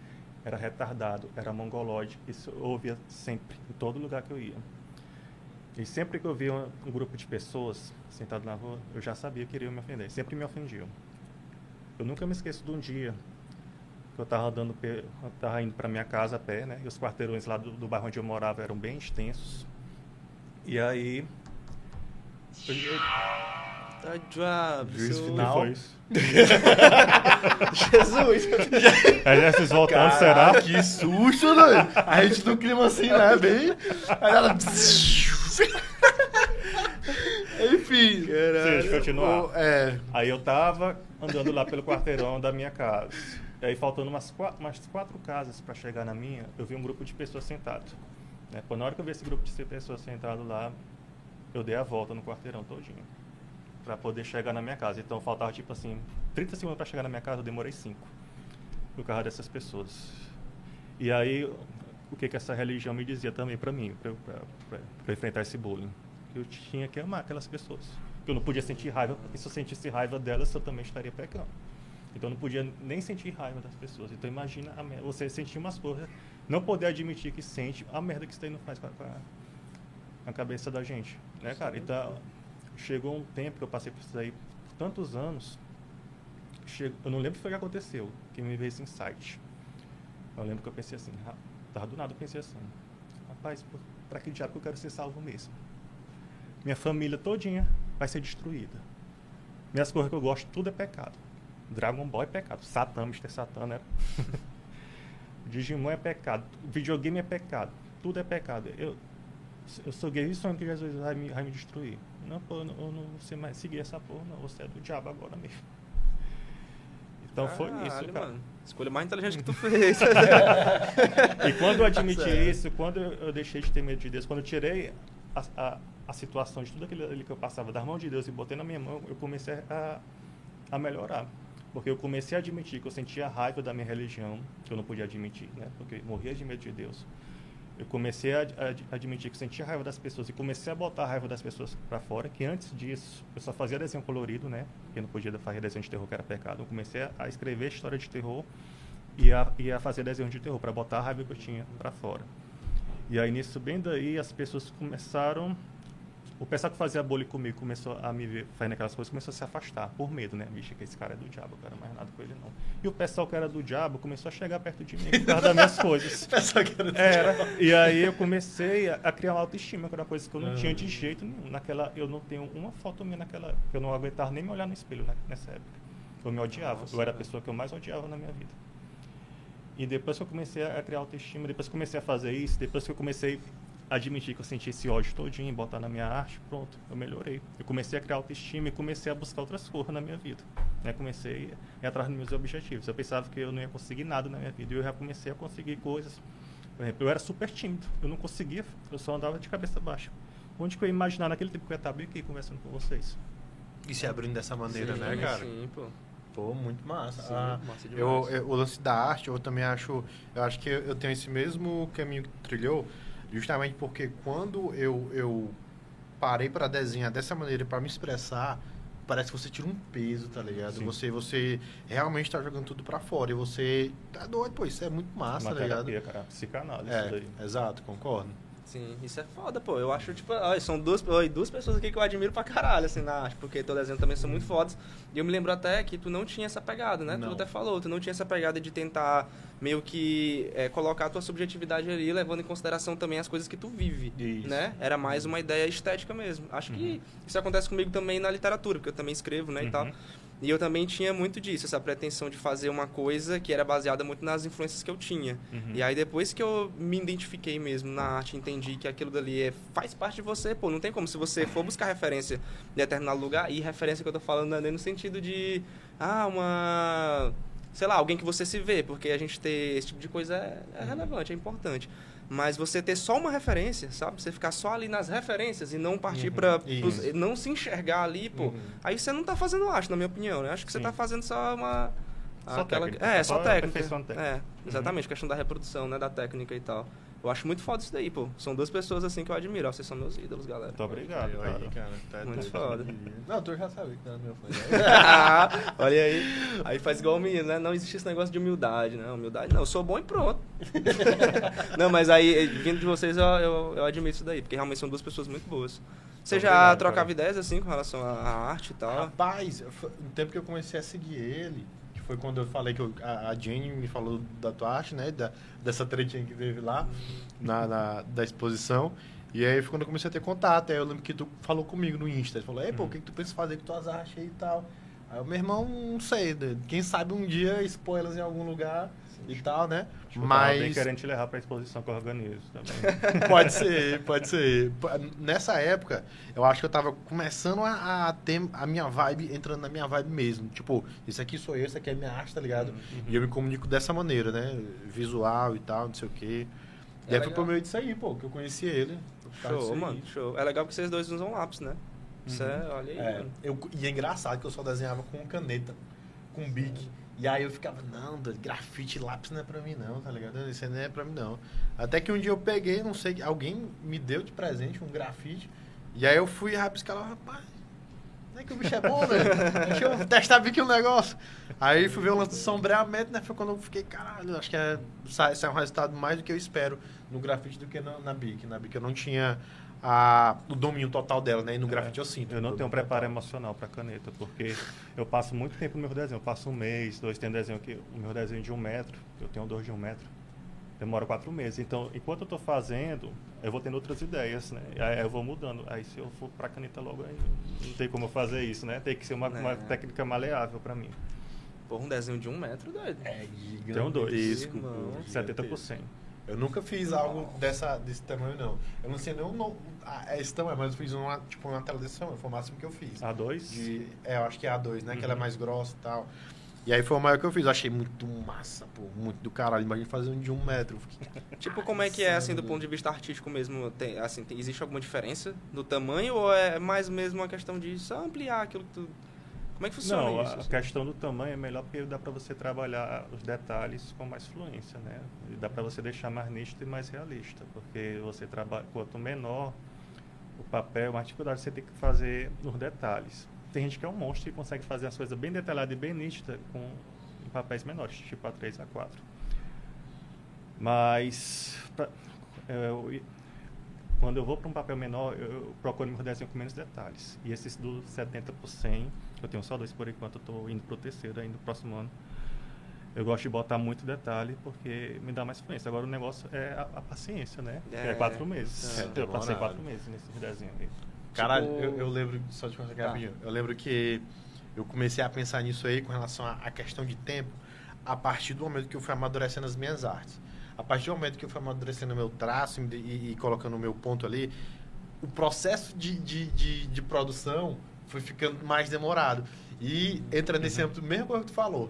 era retardado, era mongolóide. Isso eu ouvia sempre, em todo lugar que eu ia. E sempre que eu via um grupo de pessoas sentado na rua, eu já sabia que iriam me ofender. Sempre me ofendiam. Eu nunca me esqueço de um dia que eu estava dando, tava indo para minha casa a pé, né? E os quarteirões lá do, do bairro onde eu morava eram bem extensos. E aí eu, Tá Juiz final. foi isso? Jesus! Aí esses voltando, será? Que susto, né? A gente no clima assim, né? Bem. Aí ela. Enfim. Caralho. Sim, continuar. É. Aí eu tava andando lá pelo quarteirão da minha casa. E aí, faltando umas quatro, umas quatro casas para chegar na minha, eu vi um grupo de pessoas sentado. Né? Na hora que eu vi esse grupo de pessoas sentado lá, eu dei a volta no quarteirão todinho. para poder chegar na minha casa. Então faltava tipo assim, 30 segundos para chegar na minha casa, eu demorei 5 por causa dessas pessoas. E aí, o que que essa religião me dizia também para mim, para enfrentar esse bullying? Eu tinha que amar aquelas pessoas. Eu não podia sentir raiva, porque se eu sentisse raiva delas, eu também estaria pecando. Então eu não podia nem sentir raiva das pessoas. Então imagina você sentir umas coisas, não poder admitir que sente a merda que daí não faz com a, com a cabeça da gente, né, cara? Então chegou um tempo que eu passei por isso aí por tantos anos, chego, eu não lembro o que foi que aconteceu, que me veio esse insight. Eu lembro que eu pensei assim, tava do nada eu pensei assim, rapaz, para que diabo que eu quero ser salvo mesmo? Minha família todinha vai ser destruída. Minhas coisas que eu gosto, tudo é pecado. Dragon Ball é pecado. Satã, Mr. Satã, né? Digimon é pecado. Videogame é pecado. Tudo é pecado. Eu, eu sou gay e sonho que Jesus vai me, vai me destruir. Não, pô, eu não, eu não vou ser mais seguir essa porra, não. Você é do diabo agora mesmo. Então Caralho, foi isso, cara. Mano. Escolha mais inteligente que tu fez. e quando eu admiti Sério? isso, quando eu deixei de ter medo de Deus, quando eu tirei a, a, a situação de tudo aquilo ali que eu passava das mãos de Deus e botei na minha mão, eu comecei a, a melhorar. Porque eu comecei a admitir que eu sentia raiva da minha religião, que eu não podia admitir, né? Porque morria de medo de Deus. Eu comecei a, a, admitir que sentia raiva das pessoas e comecei a botar a raiva das pessoas para fora, que antes disso eu só fazia desenho colorido, né? Porque não podia fazer desenho de terror, que era pecado. Eu comecei a, a escrever história de terror e a, e a fazer desenho de terror, para botar a raiva que eu tinha para fora. E aí, nisso, bem daí, as pessoas começaram o pessoal que fazia bullying comigo começou a me ver fazendo aquelas coisas, começou a se afastar, por medo, né? Vixe, que esse cara é do diabo, eu quero mais nada com ele não. E o pessoal que era do diabo começou a chegar perto de mim por causa das minhas coisas. o pessoal que era do era. diabo. E aí eu comecei a, a, criar uma autoestima, que era uma coisa que eu não tinha de jeito nenhum. Naquela, eu não tenho uma foto minha naquela eu não aguentava nem me olhar no espelho né, nessa época. Eu me odiava, Nossa, eu era a pessoa que eu mais odiava na minha vida. E depois que eu comecei a criar autoestima, depois que eu comecei a fazer isso, depois que eu comecei admitir que eu senti esse ódio todinho, botar na minha arte, pronto, eu melhorei. Eu comecei a criar autoestima e comecei a buscar outras coisas na minha vida. Né? Comecei a ir atrás dos meus objetivos. Eu pensava que eu não ia conseguir nada na minha vida e eu já comecei a conseguir coisas. Por exemplo, eu era super tímido, eu não conseguia, eu só andava de cabeça baixa. Onde que eu ia imaginar naquele tempo que eu ia estar bem aqui conversando com vocês? E se abrindo dessa maneira, sim, né, cara? Sim, pô. Pô, muito massa. Sim, ah, massa eu, eu, o lance da arte, eu também acho. Eu acho que eu tenho esse mesmo caminho que trilhou Justamente porque quando eu, eu parei para desenhar dessa maneira, para me expressar, parece que você tira um peso, tá ligado? Sim. Você você realmente tá jogando tudo para fora e você tá doido, pô, isso é muito massa, Uma tá ligado? Terapia, cara, psicanálise é, daí. Exato, concordo. Sim, isso é foda, pô. Eu acho, tipo, ó, são duas, ó, duas pessoas aqui que eu admiro pra caralho, assim, na arte, porque teu desenho também são muito fodas. E eu me lembro até que tu não tinha essa pegada, né? Não. Tu até falou, tu não tinha essa pegada de tentar meio que é, colocar a tua subjetividade ali, levando em consideração também as coisas que tu vive, isso. né? Era mais uma ideia estética mesmo. Acho uhum. que isso acontece comigo também na literatura, porque eu também escrevo, né, uhum. e tal. E eu também tinha muito disso, essa pretensão de fazer uma coisa que era baseada muito nas influências que eu tinha. Uhum. E aí depois que eu me identifiquei mesmo na arte, entendi que aquilo dali é, faz parte de você, pô, não tem como se você for buscar referência em determinado lugar, e referência que eu tô falando não é no sentido de, ah, uma sei lá, alguém que você se vê, porque a gente ter esse tipo de coisa é, é relevante, é importante. Mas você ter só uma referência, sabe? Você ficar só ali nas referências e não partir uhum, para não se enxergar ali, pô. Uhum. Aí você não tá fazendo arte, na minha opinião, né? Acho que Sim. você tá fazendo só uma só aquela, técnica. É, só, só técnica. técnica. É, exatamente, uhum. questão da reprodução, né, da técnica e tal. Eu acho muito foda isso daí, pô. São duas pessoas assim que eu admiro. Ó, vocês são meus ídolos, galera. Muito obrigado, cara. Aí, cara. Tá muito foda. Não, tu já sabe que tá meu fã. Olha aí. Aí faz igual o menino, né? Não existe esse negócio de humildade, né? Humildade não, eu sou bom e pronto. não, mas aí, vindo de vocês, eu, eu, eu, admiro isso daí, porque realmente são duas pessoas muito boas. Você já obrigado, trocava cara. ideias assim com relação à arte e tal? Rapaz, no tempo que eu comecei a seguir ele, foi quando eu falei que eu, a, a Jenny me falou da tua arte, né? Da, dessa tretinha que teve lá, na, na, da exposição. E aí foi quando eu comecei a ter contato. Aí eu lembro que tu falou comigo no Insta. Ele falou, ei, pô, o uhum. que, que tu pensa fazer com tuas artes aí e tal? Aí o meu irmão, não sei, quem sabe um dia expor elas em algum lugar e tal, né? Tipo, Mas bem querendo te levar para a exposição que eu organizo também. pode ser, pode ser. Nessa época, eu acho que eu tava começando a, a, ter a minha vibe, entrando na minha vibe mesmo. Tipo, isso aqui sou eu, isso aqui é minha arte, tá ligado? Uhum. E eu me comunico dessa maneira, né? Visual e tal, não sei o quê. É e aí foi por meio disso aí, pô, que eu conheci ele. Show, mano, show. É legal que vocês dois usam lápis, né? Isso é, olha aí, É, mano. eu, e é engraçado que eu só desenhava com caneta, com bic. E aí eu ficava, não, grafite lápis não é pra mim não, tá ligado? Isso não é pra mim não. Até que um dia eu peguei, não sei, alguém me deu de presente um grafite. E aí eu fui rabiscar lá, rapaz, não é que o bicho é bom, velho? Deixa eu testar bico um negócio. Aí fui ver o lance do sombreamento, né? Foi quando eu fiquei, caralho, acho que é, sai, sai um resultado mais do que eu espero no grafite do que na, na bic. Na bic eu não tinha a, o domínio total dela, né? E no grafite eu sinto. Eu não tenho um preparo total. emocional para caneta, porque eu passo muito tempo no meu desenho. Eu passo um mês, dois, tem desenho que o meu desenho de um metro, eu tenho dois de um metro, demora quatro meses. Então, enquanto eu estou fazendo, eu vou tendo outras ideias, né? Aí eu vou mudando. Aí se eu for para caneta logo, aí não tem como eu fazer isso, né? Tem que ser uma, uma É. técnica maleável para mim. Porra, um desenho de um metro, doido. É Tem um dois. gigantesco, Irmão. pô, 70 por gigantesco. 100. Eu nunca fiz algo dessa, desse tamanho, não. Eu não sei nem o no- a- esse tamanho, mas eu fiz uma, tipo, uma tela desse tamanho. Foi o máximo que eu fiz. A2? De, é, eu acho que é A2, né? Que ela é Uhum. mais grossa e tal. E aí foi o maior que eu fiz. Eu achei muito massa, pô. Muito do caralho. Imagina fazer um de um metro. Fiquei, Tipo, como é que é, assim, do ponto de vista artístico mesmo? Tem, assim, tem- existe alguma diferença do tamanho ou é mais mesmo uma questão de só ampliar aquilo que tu... Como é que funciona Não, isso? a assim? questão do tamanho é melhor porque dá para você trabalhar os detalhes com mais fluência, né? E dá para você deixar mais nítido e mais realista, porque você trabalha quanto menor o papel, mais dificuldade você tem que fazer nos detalhes. Tem gente que é um monstro e consegue fazer as coisas bem detalhadas e bem nítidas com em papéis menores, tipo A3, A4. Mas pra- eu- quando eu vou para um papel menor, eu, procuro meu desenho com menos detalhes. E esses do 70 por 100, eu tenho só dois por enquanto, eu estou indo para o terceiro ainda no próximo ano. Eu gosto de botar muito detalhe porque me dá mais fluência. Agora o negócio é a, a paciência, né? É. É quatro meses. É, eu passei demorado. quatro meses nesse desenho aí. Caralho, Tipo- eu, eu lembro, só de conseguir Tá. rapidinho, eu lembro que eu comecei a pensar nisso aí com relação à à questão de tempo a partir do momento que eu fui amadurecendo as minhas artes. A partir do momento que eu fui amadurecendo o meu traço e, e- e colocando o meu ponto ali, o processo de, de, de, de produção foi ficando mais demorado. E entra nesse Uhum. âmbito, mesmo que tu falou.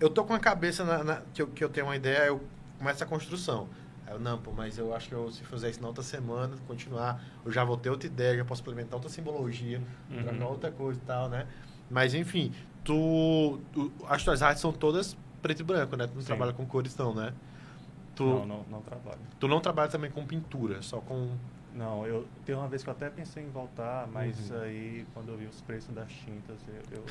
Eu tô com a cabeça na, na- que, eu, que eu tenho uma ideia, eu começo a construção. Aí eu, não, pô, mas eu acho que eu, se fizer isso na outra semana, continuar, eu já vou ter outra ideia, já posso implementar outra simbologia, Uhum. trocar outra coisa e tal, né? Mas enfim, tu, tu- as tuas artes são todas preto e branco, né? Tu não Sim. trabalha com cores não, né? Tu Não, não, não, não trabalho. tu não trabalha também com pintura, só com... Não, eu tem uma vez que eu até pensei em voltar, mas Uhum. aí quando eu vi os preços das tintas, eu eu,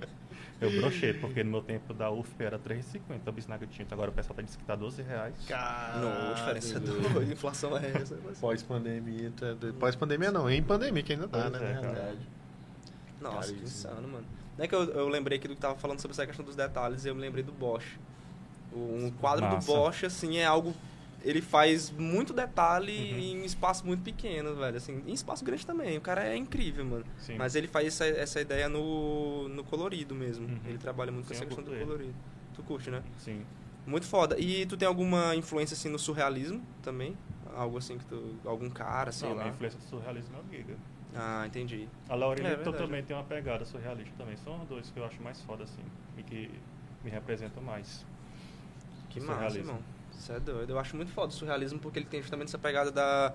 eu brochei, porque no meu tempo da UFP era R$3,50 a bisnaga de tinta, agora o pessoal tá dizendo que tá 12 reais. Não, a diferença é doido. doida. Inflação é essa. Pós-pandemia, tu é pós-pandemia não, em pandemia que ainda tá, Pois né? é, na cara. verdade. Nossa, que insano, mano. Não é que eu, eu lembrei aqui do que tava falando sobre essa questão dos detalhes e eu me lembrei do Bosch. O- Um quadro Massa. do Bosch, assim, é algo... Ele faz muito detalhe Uhum. em espaço muito pequeno, velho. Assim, em espaço grande também. O cara é incrível, mano. Sim. Mas ele faz essa, essa ideia no, no colorido mesmo. Uhum. Ele trabalha muito com Sim, essa eu questão do ele. colorido. Tu curte, né? Sim. Muito foda. E tu tem alguma influência, assim, no surrealismo também? Algo assim que tu... Algum cara, sei Não, lá. minha influência do surrealismo é o Giga. Ah, entendi. A Laurelia É também tem uma pegada surrealista também. São os dois que eu acho mais foda, assim, e que me representam mais. Que massa, surrealismo. irmão. Isso é doido. Eu acho muito foda o surrealismo porque ele tem justamente essa pegada da...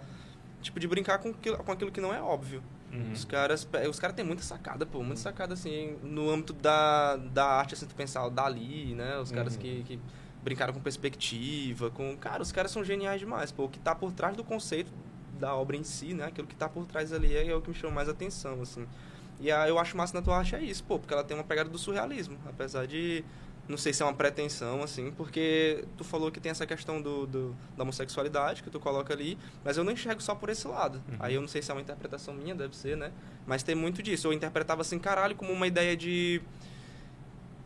Tipo, de brincar com aquilo, com aquilo que não é óbvio. Uhum. Os caras, os caras têm muita sacada, pô. Muita sacada, assim, no âmbito da, da arte, assim, tu pensar, o Dali, né? Os caras Uhum. que, que brincaram com perspectiva, com... Cara, os caras são geniais demais, pô. O que tá por trás do conceito da obra em si, né? Aquilo que tá por trás ali é, o que me chama mais atenção, assim. E a, eu acho massa na tua arte é isso, pô. Porque ela tem uma pegada do surrealismo. Apesar de... Não sei se é uma pretensão, assim, porque tu falou que tem essa questão do, do- da homossexualidade que tu coloca ali, mas eu não enxergo só por esse lado. Uhum. Aí eu não sei se é uma interpretação minha, deve ser, né? Mas tem muito disso. Eu interpretava assim, caralho, como uma ideia de.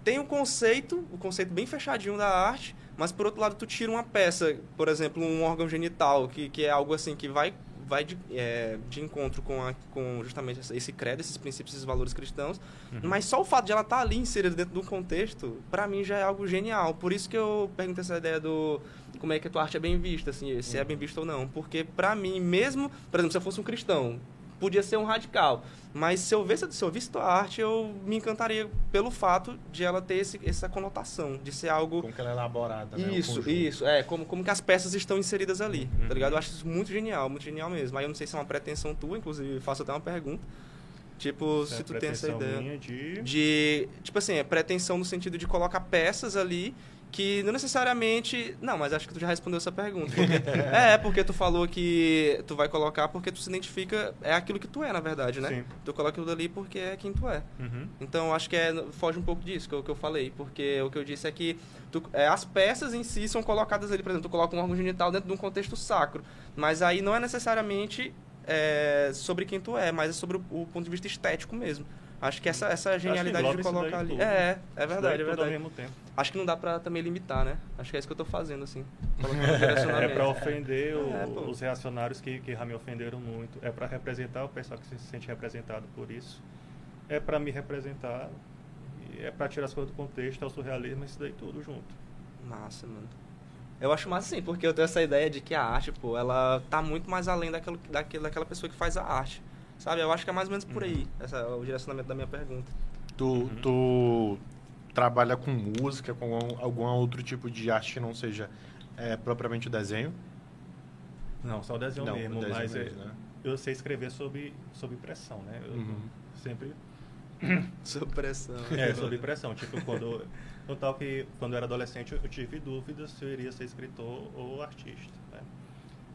Tem um conceito, o conceito bem fechadinho da arte, mas por outro lado tu tira uma peça, por exemplo, um órgão genital, que, que é algo assim que vai, vai de, é, de encontro com, a, com justamente esse- credo, esses princípios, esses valores cristãos. Uhum. Mas só o fato de ela estar ali inserida dentro de um contexto, pra mim já é algo genial. Por isso que eu pergunto essa ideia do como é que a tua arte é bem vista, assim, se é bem vista ou não. Porque pra mim, mesmo, por exemplo, se eu fosse um cristão, podia ser um radical. Mas se eu visse, se eu visse tua arte, eu me encantaria pelo fato de ela ter esse, essa conotação, de ser algo Como que ela é elaborada, né? isso, isso. É, como, como que as peças estão inseridas ali, Uhum. tá ligado? Eu acho isso muito genial, muito genial mesmo. Aí eu não sei se é uma pretensão tua, inclusive faço até uma pergunta. Tipo, é se tu tem essa ideia. de... De, tipo assim, é pretensão no sentido de colocar peças ali que não necessariamente... Não, mas acho que tu já respondeu essa pergunta. porque- é, porque tu falou que tu vai colocar porque tu se identifica... É aquilo que tu é, na verdade, né? Sim. Tu coloca aquilo ali porque é quem tu é. Uhum. Então, acho que é, foge um pouco disso que eu, que eu falei, porque o que eu disse é que tu- é, as peças em si são colocadas ali, por exemplo, tu coloca um órgão genital dentro de um contexto sacro, mas aí não é necessariamente é, sobre quem tu é, mas é sobre o, o ponto de vista estético mesmo. Acho que essa, essa genialidade de colocar ali. tudo. É, é daí verdade, é verdade. mesmo tempo. Acho que não dá pra também limitar, né? Acho que é isso que eu tô fazendo, assim. É para ofender o- É, os reacionários que, que já me ofenderam muito. É para representar o pessoal que se sente representado por isso. É para me representar. E é para tirar as coisas do contexto, é o surrealismo, isso daí tudo junto. Massa, mano. Eu acho massa sim, porque eu tenho essa ideia de que a arte, pô, ela tá muito mais além daquilo, daquilo, daquela pessoa que faz a arte. Sabe? Eu acho que é mais ou menos por Uhum. aí, essa, o direcionamento da minha pergunta. Tu, tu trabalha com música, com algum, algum outro tipo de arte que não seja é, propriamente o desenho? Não, só o desenho Não, mesmo, o desenho mas é- mesmo, né? eu sei escrever sob, sob pressão, né? Eu Uhum. sempre Supressão. É, sob pressão. Tipo, quando, no tal que, quando eu era adolescente, eu tive dúvidas se eu iria ser escritor ou artista. Né?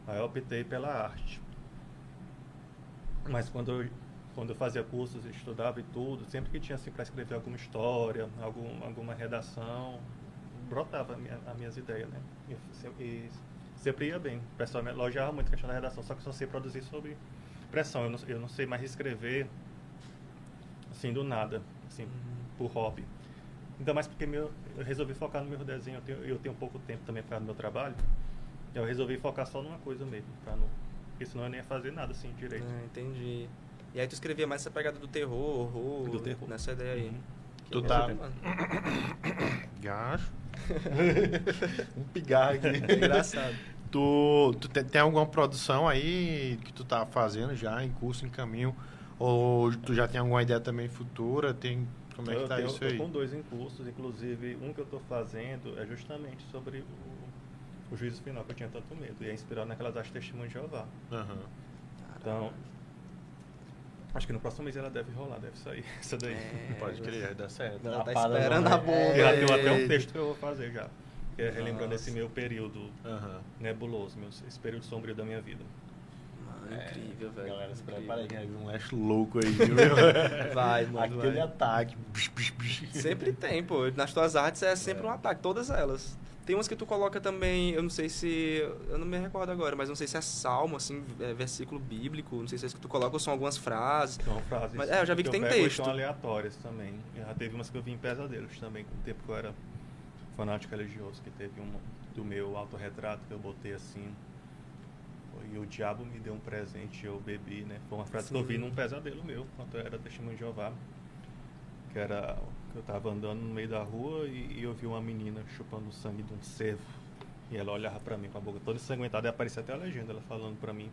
Aí eu optei pela arte. Mas quando eu, quando eu fazia cursos, estudava e tudo, sempre que tinha assim para escrever alguma história, algum, alguma redação, brotava a minha, as minhas ideias, né? E, e sempre ia bem. O pessoal me elogiava muito a questão da redação, só que eu só sei produzir sob pressão. Eu não, eu não sei mais escrever assim do nada, assim, por hobby. Ainda mais porque meu, eu resolvi focar no meu desenho, eu tenho, eu tenho pouco tempo também para do meu trabalho. Eu resolvi focar só numa coisa mesmo, pra não, porque senão eu nem ia fazer nada assim direito. Ah, entendi. E aí tu escrevia mais essa pegada do terror, horror, Do terror. nessa ideia aí. Uhum. Que Tu tá-. Gacho. um pigarro aqui. É engraçado. Tu, tu tem, tem alguma produção aí que tu tá fazendo já, em curso, em caminho? Ou tu já tem alguma ideia também futura? Tem, como é que eu tá tenho, isso tô aí? com dois em cursos, inclusive um que eu estou fazendo é justamente sobre o, o juízo final que eu tinha tanto medo. E é inspirado naquelas artes testemunho de Jeová. Aham. Então, acho que no próximo mês ela deve rolar, deve sair essa daí. É, Pode crer, vai dar certo. Ela tá Rapada esperando a bomba. E já tenho até um Eita. texto que eu vou fazer já. Que é relembrando Nossa. esse meu período Aham. nebuloso, meu, esse período sombrio da minha vida. Mano, incrível, velho. Galera, se prepara aí, vai vir um lash louco aí, viu? Vai, mano, Aquele vai. ataque. Sempre tem, pô. Nas tuas artes é sempre um ataque, todas elas. Tem umas que tu coloca também, eu não sei se. Eu não me recordo agora, mas não sei se é salmo, assim, é versículo bíblico, não sei se é isso que tu coloca ou são algumas frases. São frases Mas, é, eu já vi que tem pego e texto. são aleatórias também. Já teve umas que eu vi em pesadelos também, com o tempo que eu era fanático religioso, que teve uma do meu autorretrato que eu botei assim. E o diabo me deu um presente e eu bebi, né? Foi uma frase que eu vi Sim. num pesadelo meu, quando eu era testemunho de Jeová. Que era que eu tava andando no meio da rua e, e eu vi uma menina chupando o sangue de um cervo. E ela olhava pra mim com a boca toda ensanguentada e aparecia até a legenda, ela falando pra mim.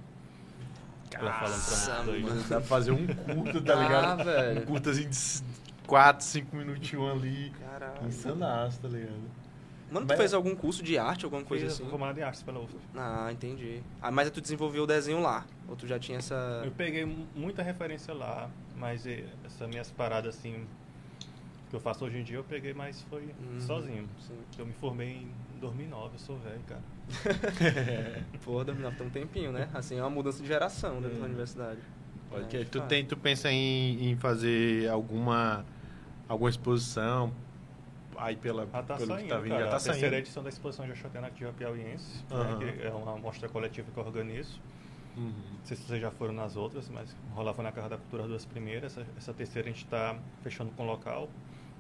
Ela falando pra Nossa, mim mano. Dá pra fazer um curto, tá Ah, ligado? velho. Um curto assim de 4, 5 minutinhos ali. Caralho. Insanaço, tá ligado? Mano, tu Mas- fez algum curso de arte, alguma coisa Fiz assim? formado em artes pela UFRGS. Ah, entendi. Ah, mas tu desenvolveu o desenho lá? Ou tu já tinha essa. Eu peguei mu- muita referência lá, mas eh, essas minhas paradas assim que eu faço hoje em dia eu peguei mais foi Uhum, sozinho. sim. Eu me formei em 2009, eu sou velho, cara. Pô, 2009 tem um tempinho, né? Assim, é uma mudança de geração dentro da Hum. universidade. Pode É, crer. de Tu, tem, tu pensa em, em fazer alguma, alguma exposição aí pela, Já tá pelo saindo, que tá vindo? cara. Já tá a terceira saindo. edição da exposição já Xoxana aqui Piauiense, Aham. né, que é uma mostra coletiva que eu organizo. Uhum. Não sei se vocês já foram nas outras, mas rolar foi na Casa da Cultura as duas primeiras. Essa, essa terceira a gente está fechando com o local.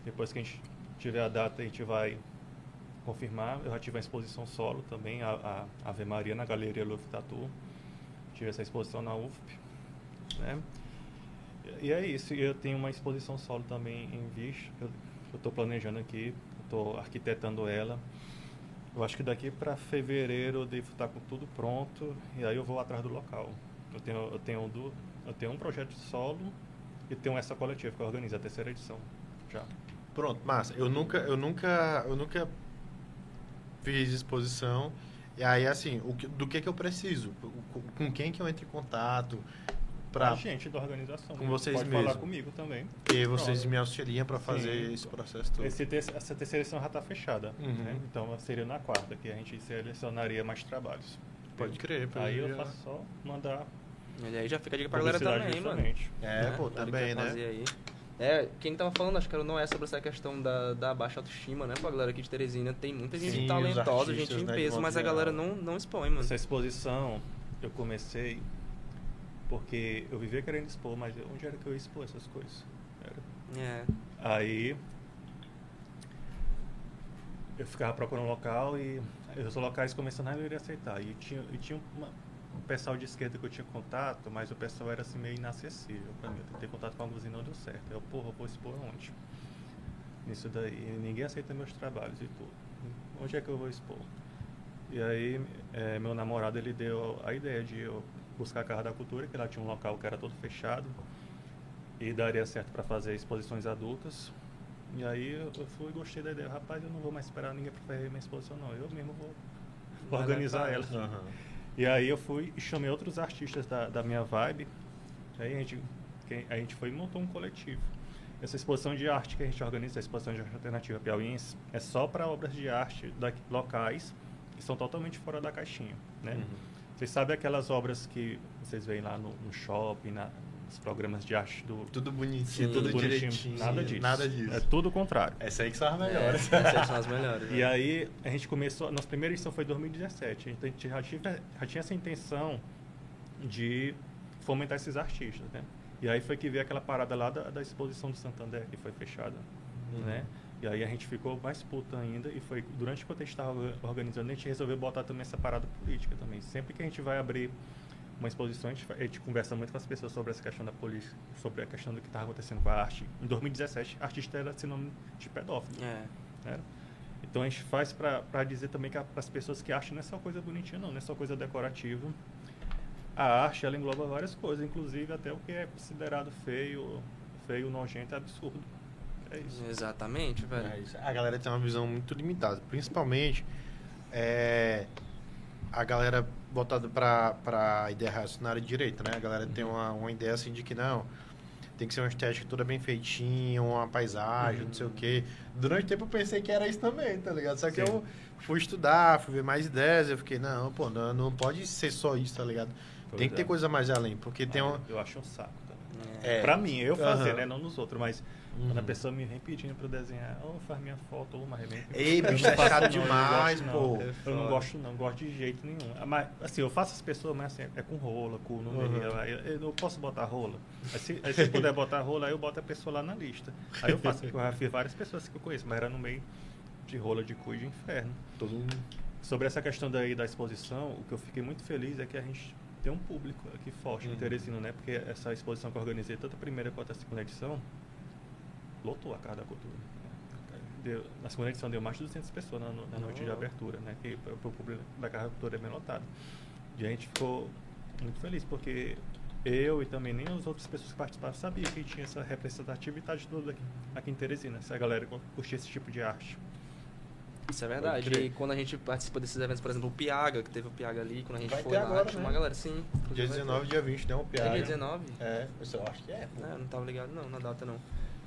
Depois que a gente tiver a data, a gente vai confirmar. Eu já tive a exposição solo também, a, a Ave Maria na Galeria Louvre Tatu. Tive essa exposição na UFP. Né? E é isso. Eu tenho uma exposição solo também em vista. Eu estou planejando aqui, estou arquitetando ela. Eu acho que daqui para fevereiro eu devo estar com tudo pronto e aí eu vou atrás do local. Eu tenho, eu tenho, do, eu tenho um projeto solo e tenho essa coletiva que eu organizo, a terceira edição. Já. Pronto, massa. Eu nunca, eu nunca, eu nunca fiz exposição. E aí, assim, o que- do que que eu preciso? Com- Com quem que eu entro em contato? pra A gente da organização. Com vocês Pode mesmo. falar comigo também. que vocês Pronto. me auxiliam pra fazer Sim. esse processo todo. Esse, te- essa terceirização já está fechada. Uhum. né? Então seria na quarta, que a gente selecionaria mais trabalhos. Pode crer, Aí eu já- faço só mandar E aí já fica a dica pra galera publicidade também, mano. justamente. É, né? pô, Galera também, né? É, quem tava falando, acho que era o Noé, sobre essa questão da, da baixa autoestima, né? Pra galera aqui de Teresina, tem muita gente Sim, os talentosa, artistas, gente em né, peso, mas a galera não, não expõe, mano. Essa exposição eu comecei porque eu vivia querendo expor, mas onde era que eu ia expor essas coisas? Era- É. Aí eu ficava procurando um local e os locais começando a não iria aceitar. E tinha, e tinha uma- um pessoal de esquerda que eu tinha contato, mas o pessoal era assim meio inacessível pra mim. Eu tentei contato com alguns e não deu certo. Eu, porra, eu vou expor onde? Nisso daí. Ninguém aceita meus trabalhos e tudo. Onde é que eu vou expor? E aí eh, meu namorado ele deu a ideia de eu buscar a Casa da Cultura, que lá tinha um local que era todo fechado e daria certo para fazer exposições adultas. E aí eu fui e gostei da ideia. Rapaz, eu não vou mais esperar ninguém para fazer minha exposição, não. Eu mesmo vou organizar ela. Aham. E aí eu fui e chamei outros artistas da, da minha vibe. Aí a gente, a gente foi e montou um coletivo. Essa exposição de arte que a gente organiza, a exposição de arte alternativa piauiense, é só para obras de arte daqui, locais que são totalmente fora da caixinha, né? Uhum. Vocês sabem aquelas obras que vocês veem lá no, no shopping, na, nos programas de arte do... Tudo bonitinho, Sim. tudo bonitinho? direitinho. Nada disso. Nada disso. É tudo o contrário. Essa aí que são as É, melhores. essas são as melhores. E né? aí a gente começou, nossa primeira edição foi em 2017, então a gente já tinha, já tinha essa intenção de fomentar esses artistas, né? E aí foi que veio aquela parada lá da, da exposição do Santander, que foi fechada, Uhum. né? E aí a gente ficou mais puta ainda e foi durante que a gente estava organizando, a gente resolveu botar também essa parada política também. Sempre que a gente vai abrir uma exposição, a gente, a gente conversa muito com as pessoas sobre essa questão da polícia, sobre a questão do que estava acontecendo com a arte. Em 2017, artista era sinônimo de pedófilo É. né? Então a gente faz para dizer também que para as pessoas que acham não é só coisa bonitinha, não, não é só coisa decorativa. A arte ela engloba várias coisas, inclusive até o que é considerado feio, feio, nojento, é absurdo. É isso. Exatamente, velho. É isso. A galera tem uma visão muito limitada. Principalmente é, a galera botada pra, pra ideia reacionária de direita, né? A galera tem uma, uma ideia assim de que não, tem que ser uma estética toda bem feitinha, uma paisagem, não sei o quê. Durante o tempo eu pensei que era isso também, tá ligado? Só que Sim. eu fui estudar, fui ver mais ideias, eu fiquei, não, pô, não, não pode ser só isso, tá ligado? Pois tem que ter é. coisa mais além, porque tem Ah, uma... Eu acho um saco também. É. Pra mim, eu fazer, Aham. né? Não nos outros, mas Uhum. quando a pessoa me vem pedindo pra eu desenhar, ou faz minha foto, ou uma remake. Ei, bicho, Eu é não chato não, eu não demais, gosto, pô. não. Eu não gosto, não, gosto de jeito nenhum. Ah, Mas, assim, eu faço as pessoas, mas assim, é com rola, com número. Uhum. aí Eu, eu não posso botar rola. Aí, se, aí, se puder botar rola, aí eu boto a pessoa lá na lista. Aí eu faço, eu já fiz várias pessoas que eu conheço, mas era no meio de rola de cu e de inferno. Todo mundo... Sobre essa questão daí da exposição, o que eu fiquei muito feliz é que a gente tem um público aqui forte Uhum. né? Porque essa exposição que eu organizei, tanto a primeira quanto a segunda edição, lotou a Casa da Cultura. Deu, na segunda edição deu mais de 200 pessoas na, na noite de abertura, né? Que o o público da Casa da Cultura é bem lotado. E a gente ficou muito feliz, porque eu e também nem as outras pessoas que participaram sabiam que tinha essa representatividade toda aqui, aqui em Teresina, essa galera que curtia esse tipo de arte. Isso é verdade. E quando a gente participa desses eventos, por exemplo, o Piaga, que teve o Piaga ali, quando a gente Vai foi ter lá, agora, tinha né? uma galera, sim. Dia 19 dia 20, deu um É piada. dia 19? É, eu acho que é. pô. Não, eu não tava ligado não, na data não.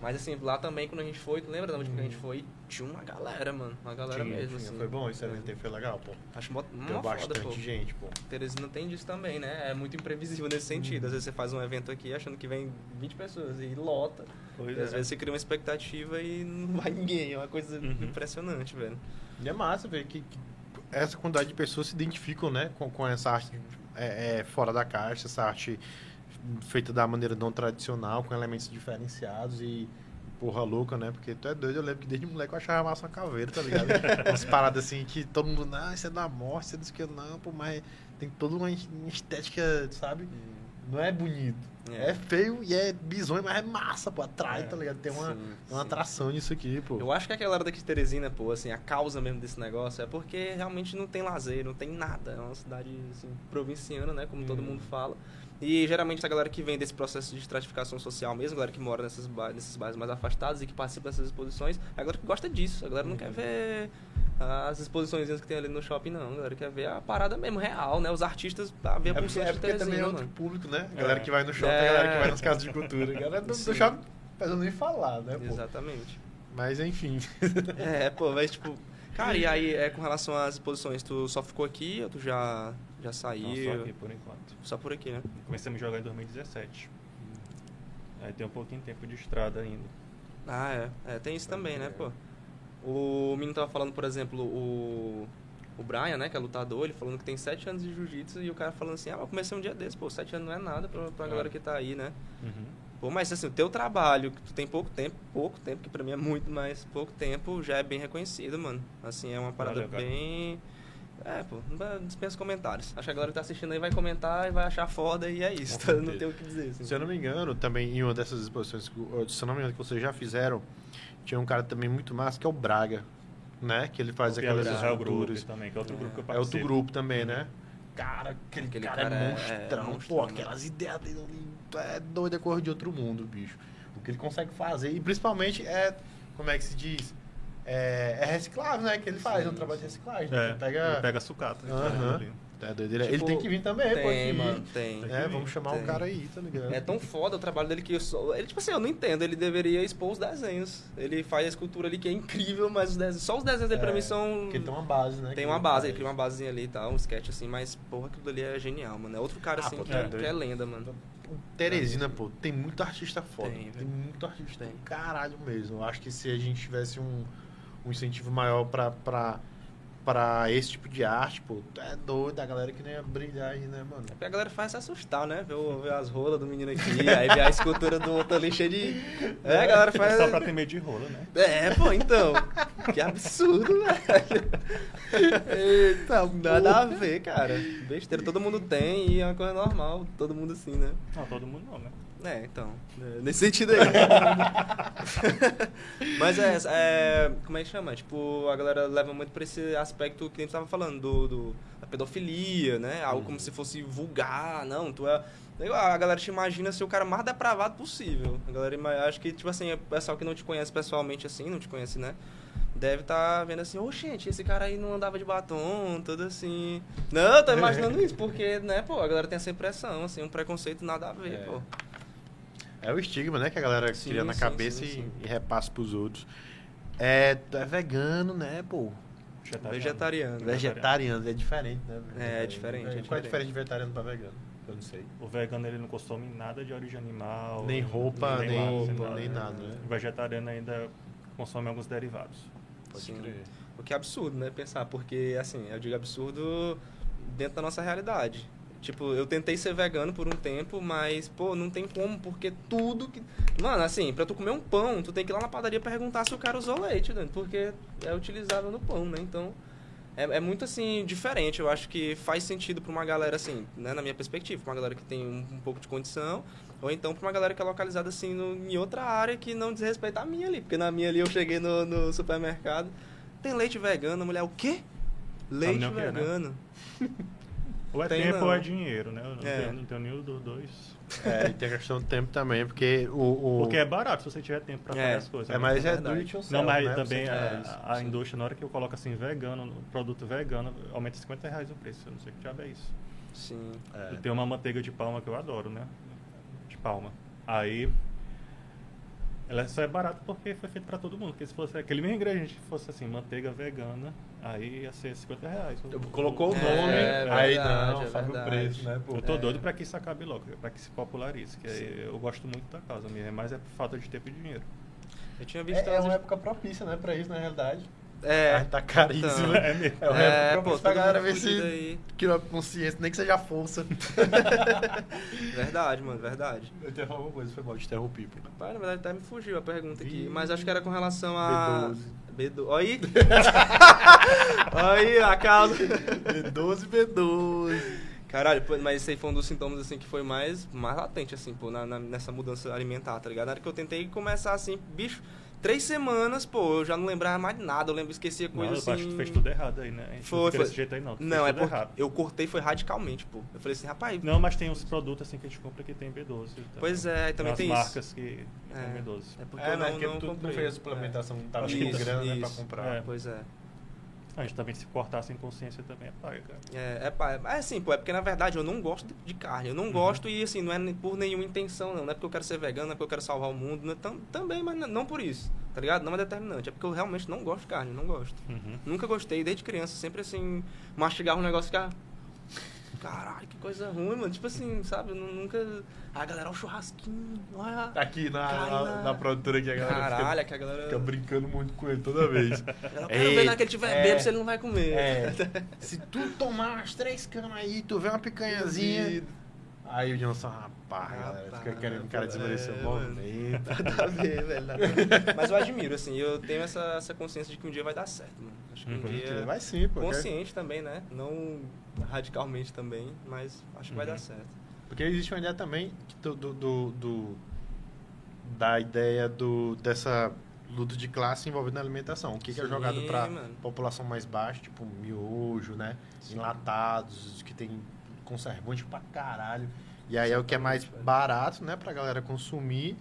Mas assim, lá também quando a gente foi, tu lembra da última que a gente foi? Tinha uma galera, mano. Uma galera Tinha, mesmo, Tinha, assim. Foi bom, esse evento aí foi legal, pô. Acho mó Deu foda, bastante pô. gente, pô. Teresina tem disso também, né? É muito imprevisível nesse sentido. Às vezes você faz um evento aqui achando que vem 20 pessoas e lota. Pois e às é. vezes você cria uma expectativa e não vai ninguém. É uma coisa Uhum. impressionante, velho. E é massa ver que, que essa quantidade de pessoas se identificam, né, com, com essa arte é, é, fora da caixa, essa arte feita da maneira não tradicional, com elementos diferenciados e porra louca, né? Porque tu é doido, eu lembro que desde moleque eu achava massa uma caveira, tá ligado? Umas paradas assim que todo mundo, não, isso é da morte, isso é disso que eu não, pô, mas tem toda uma estética, sabe? Não é bonito. É. É, feio e é bizonho, mas é massa, pô, atrai, É. tá ligado? Tem uma, Sim, uma sim. atração nisso aqui, pô. Eu acho que aquela hora daqui de Teresina, pô, assim, a causa mesmo desse negócio é porque realmente não tem lazer, não tem nada. É uma cidade, assim, provinciana, né? Como todo Hum. mundo fala. E geralmente a galera que vem desse processo de estratificação social mesmo, a galera que mora nesses, ba nesses bairros mais afastados e que participa dessas exposições, é a galera que gosta disso. A galera não quer ver as exposições que tem ali no shopping, não. A galera quer ver a parada mesmo, real, né? Os artistas, a ver a É porque, é porque também é outro mano. público, né? A galera É. que vai no shopping, É. a galera que vai nas casas de cultura. A galera do, do Sim. shopping, não nem falar, né, pô? Exatamente. Mas enfim. É, pô, mas tipo... Cara, e aí, é, com relação às exposições, tu só ficou aqui ou tu já, já Não, saiu? só aqui por enquanto. Só por aqui, né? Comecei a me jogar em 2017. Aí tem um pouquinho de tempo de estrada ainda. Ah, é. é tem isso também, né, pô? O menino tava falando, por exemplo, o, o Brian, né, que é lutador, ele falando que tem sete anos de jiu-jitsu e o cara falando assim, ah, eu comecei um dia desse, pô, sete anos não é nada pra, pra É. galera que tá aí, né? Uhum. Pô, mas assim, o teu trabalho, que tu tem pouco tempo, pouco tempo, que pra mim é muito, mas pouco tempo, já é bem reconhecido, mano. Assim, é uma parada Valeu, cara. É, pô, dispensa comentários. Acho que a galera que tá assistindo aí vai comentar e vai achar foda e é isso, tá? não tem o que dizer, assim. Se eu não me engano, também em uma dessas exposições, que- se eu não me engano, que vocês já fizeram, tinha um cara também muito massa, que é o Braga, né? Que ele faz O aquelas Group esculturas. também, que é outro grupo que eu É participo. outro grupo também, né? Cara, aquele, Aquele cara, cara é é- monstrão. é monstrão, Pô, né? aquelas ideias dele ali, é doido, é cor de outro mundo, bicho. O que ele consegue fazer, e principalmente é, como é que se diz? É, é reciclável, né? Que ele faz, é um trabalho de reciclagem. né? Ele pega... ele pega sucata. Aham. ali. É doido, ele, Tipo, ele tem que vir também, pô, Tem, aqui, mano, tem. Tem. É, vamos chamar Tem. o cara aí, tá ligado? É tão foda o trabalho dele que eu só, ele, tipo assim, eu não entendo, ele deveria expor os desenhos. Ele faz a escultura ali que é incrível, mas os desenhos, só os desenhos dele pra É, mim são Porque tem uma base, né? tem uma ele base, ele cria uma basezinha ali e tal, um sketch assim, mas porra, aquilo ali é genial, mano. É outro cara Ah, assim pô, que, tá é, que é lenda, mano. O Teresina, pô, tem muito artista foda. Tem, Tem, muito artista. Tem. Caralho mesmo. Eu acho que se a gente tivesse um, um incentivo maior pra, pra, pra esse tipo de arte, pô, é doido, a galera que nem ia brilhar aí, né, mano? É porque a galera faz se assustar, né? Ver, o- ver as rolas do menino aqui, aí ver a escultura do outro ali cheia de. É, a galera faz. Só pra ter medo de rola, né? É, pô, então. Que absurdo, velho. Eita, Nada a ver, cara. Besteira, todo mundo tem e é uma coisa normal, todo mundo assim, né? Não, todo mundo não, né? É, então. é, Nesse sentido aí. Mas é, é. Como é que chama? Tipo, a galera leva muito pra esse aspecto que a gente tava falando, do, do- da pedofilia, né? Algo como se fosse vulgar, não, tu é. A galera te imagina ser o cara mais depravado possível. A galera acho que, tipo assim, o pessoal que não te conhece pessoalmente assim, não te conhece, né? Deve estar vendo assim, ô gente, esse cara aí não andava de batom, tudo assim. Não, eu tô imaginando isso, porque, né, pô, a galera tem essa impressão, assim, um preconceito nada a ver, É. pô. É o estigma, né, que a galera Sim, cria na sim, cabeça sim, e, sim. e repassa pros outros. É, tu é vegano, né, pô? Vegetariano. Vegetariano, é diferente, né? É, é diferente, é Qual é a diferente. diferença de vegetariano pra vegano? Eu não sei. O vegano ele não consome nada de origem animal. Nem roupa, nem, nada, nem, nada. nada, né? O vegetariano ainda consome alguns derivados. Pode Sim. crer. O que é absurdo, né? Pensar, porque, assim, eu digo absurdo dentro da nossa realidade. Tipo, eu tentei ser vegano por um tempo, mas, pô, não tem como, porque tudo que. Mano, assim, pra tu comer um pão, tu tem que ir lá na padaria perguntar se o cara usou leite, né? porque é utilizável no pão, né? Então, é, é muito, assim, diferente. Eu acho que faz sentido pra uma galera, assim, né? Na minha perspectiva, pra uma galera que tem um, um pouco de condição, ou então pra uma galera que é localizada, assim, no, em outra área que não diz respeito à minha ali. Porque na minha ali eu cheguei no, no supermercado, tem leite vegano, a mulher, o quê? Leite não quer, né? Ou é Tem tempo não. ou é dinheiro, né? Eu não, É. tenho, não tenho nenhum dos dois. É, e tem a questão do tempo também, porque o... o Porque é barato se você tiver tempo pra É. fazer as coisas. é, né? mas é do verdade. it yourself, Não, mas né? também Você a, a sim. indústria, na hora que eu coloco assim, vegano, no produto vegano, aumenta 50 reais o preço. Eu não sei que diabo é isso. Sim. É. Eu tenho uma manteiga de palma que eu adoro, né? De palma. Aí. Ela só é barata porque foi feita pra todo mundo. Porque se fosse aquele mesmo ingrediente fosse assim, manteiga vegana, aí ia ser 50 reais. Eu- Colocou o É, nome, é aí verdade, não, é sabe o preço, né? Pô? Eu tô É. doido pra que isso acabe logo, pra que se popularize. Que aí eu gosto muito da causa minha, mas é por falta de tempo e dinheiro. Eu tinha visto. É, é uma época propícia, né, pra isso, na realidade. É. Ah, tá caríssimo. Então. É mesmo. É uma É, época pô, pra galera ver se aí. criou a consciência, nem que seja força. Verdade, mano, verdade. Eu tinha falado uma coisa, foi mal, te interrompi, pô. Pai, na verdade, até me fugiu a pergunta aqui. Mas acho que era com relação a. B12. B12. Olha aí. Olha aí a causa. B12, B12. Caralho, mas esse aí foi um dos sintomas, assim, que foi mais, mais latente, assim, pô, na, na- nessa mudança alimentar, tá ligado? Na hora que eu tentei começar, assim, bicho, três semanas, pô, eu já não lembrava mais de nada, eu lembro, esquecia Não, coisa, eu assim... acho que tu fez tudo errado aí, né? Foi, não foi. desse jeito aí não. tu Não, é porque errado. eu cortei foi radicalmente, pô. Eu falei assim, rapaz, Não, mas tem uns produtos assim que a gente compra que tem B12. também. Pois é, também tem isso. marcas que É. tem B12. é porque É, eu né? não, Porque não tu não comprei. fez a suplementação, não tava que grana, né, pra comprar. É. Pois é. A gente também se cortar sem consciência também é paga, cara. É, é, pá, é assim, pô, é porque na verdade eu não gosto de, de carne. Eu não gosto e assim, não é por nenhuma intenção, não. Não é porque eu quero ser vegano, não é porque eu quero salvar o mundo. Não é tam- também, mas não, não por isso, tá ligado? Não é determinante. É porque eu realmente não gosto de carne, não gosto. Uhum. Nunca gostei, desde criança, sempre assim, mastigar um negócio que. Ah, Caralho, que coisa ruim, mano. Tipo assim, sabe? Eu nu- nunca. Ah, galera, olha o churrasquinho. Olha. Aqui na, na, na- produtora que a galera fica- Caralho, é que a galera. fica, brincando muito com ele toda vez. Eu quero ver que ele tiver é. bebo se ele não vai comer. É, se tu tomar umas três canas aí, tu vê uma picanhazinha. Aí o Johnson, rapaz, galera, fica querendo o cara desmerecer é, o movimento. Nada a ver, velho. Nada a. Mas eu admiro, assim, eu tenho essa, essa consciência de que um dia vai dar certo, mano. Acho que um Uhum. dia. Vai sim, pô. Consciente também, né? Não radicalmente também, mas acho que vai Uhum. dar certo. Porque existe uma ideia também que do, do, do- do- da ideia do, dessa luta de classe envolvendo a alimentação. O que, que é Sim, jogado pra mano. população mais baixa, tipo miojo, né? Sim. Enlatados, que tem conservante pra caralho. E aí é o que é mais velho. barato, né, pra galera consumir.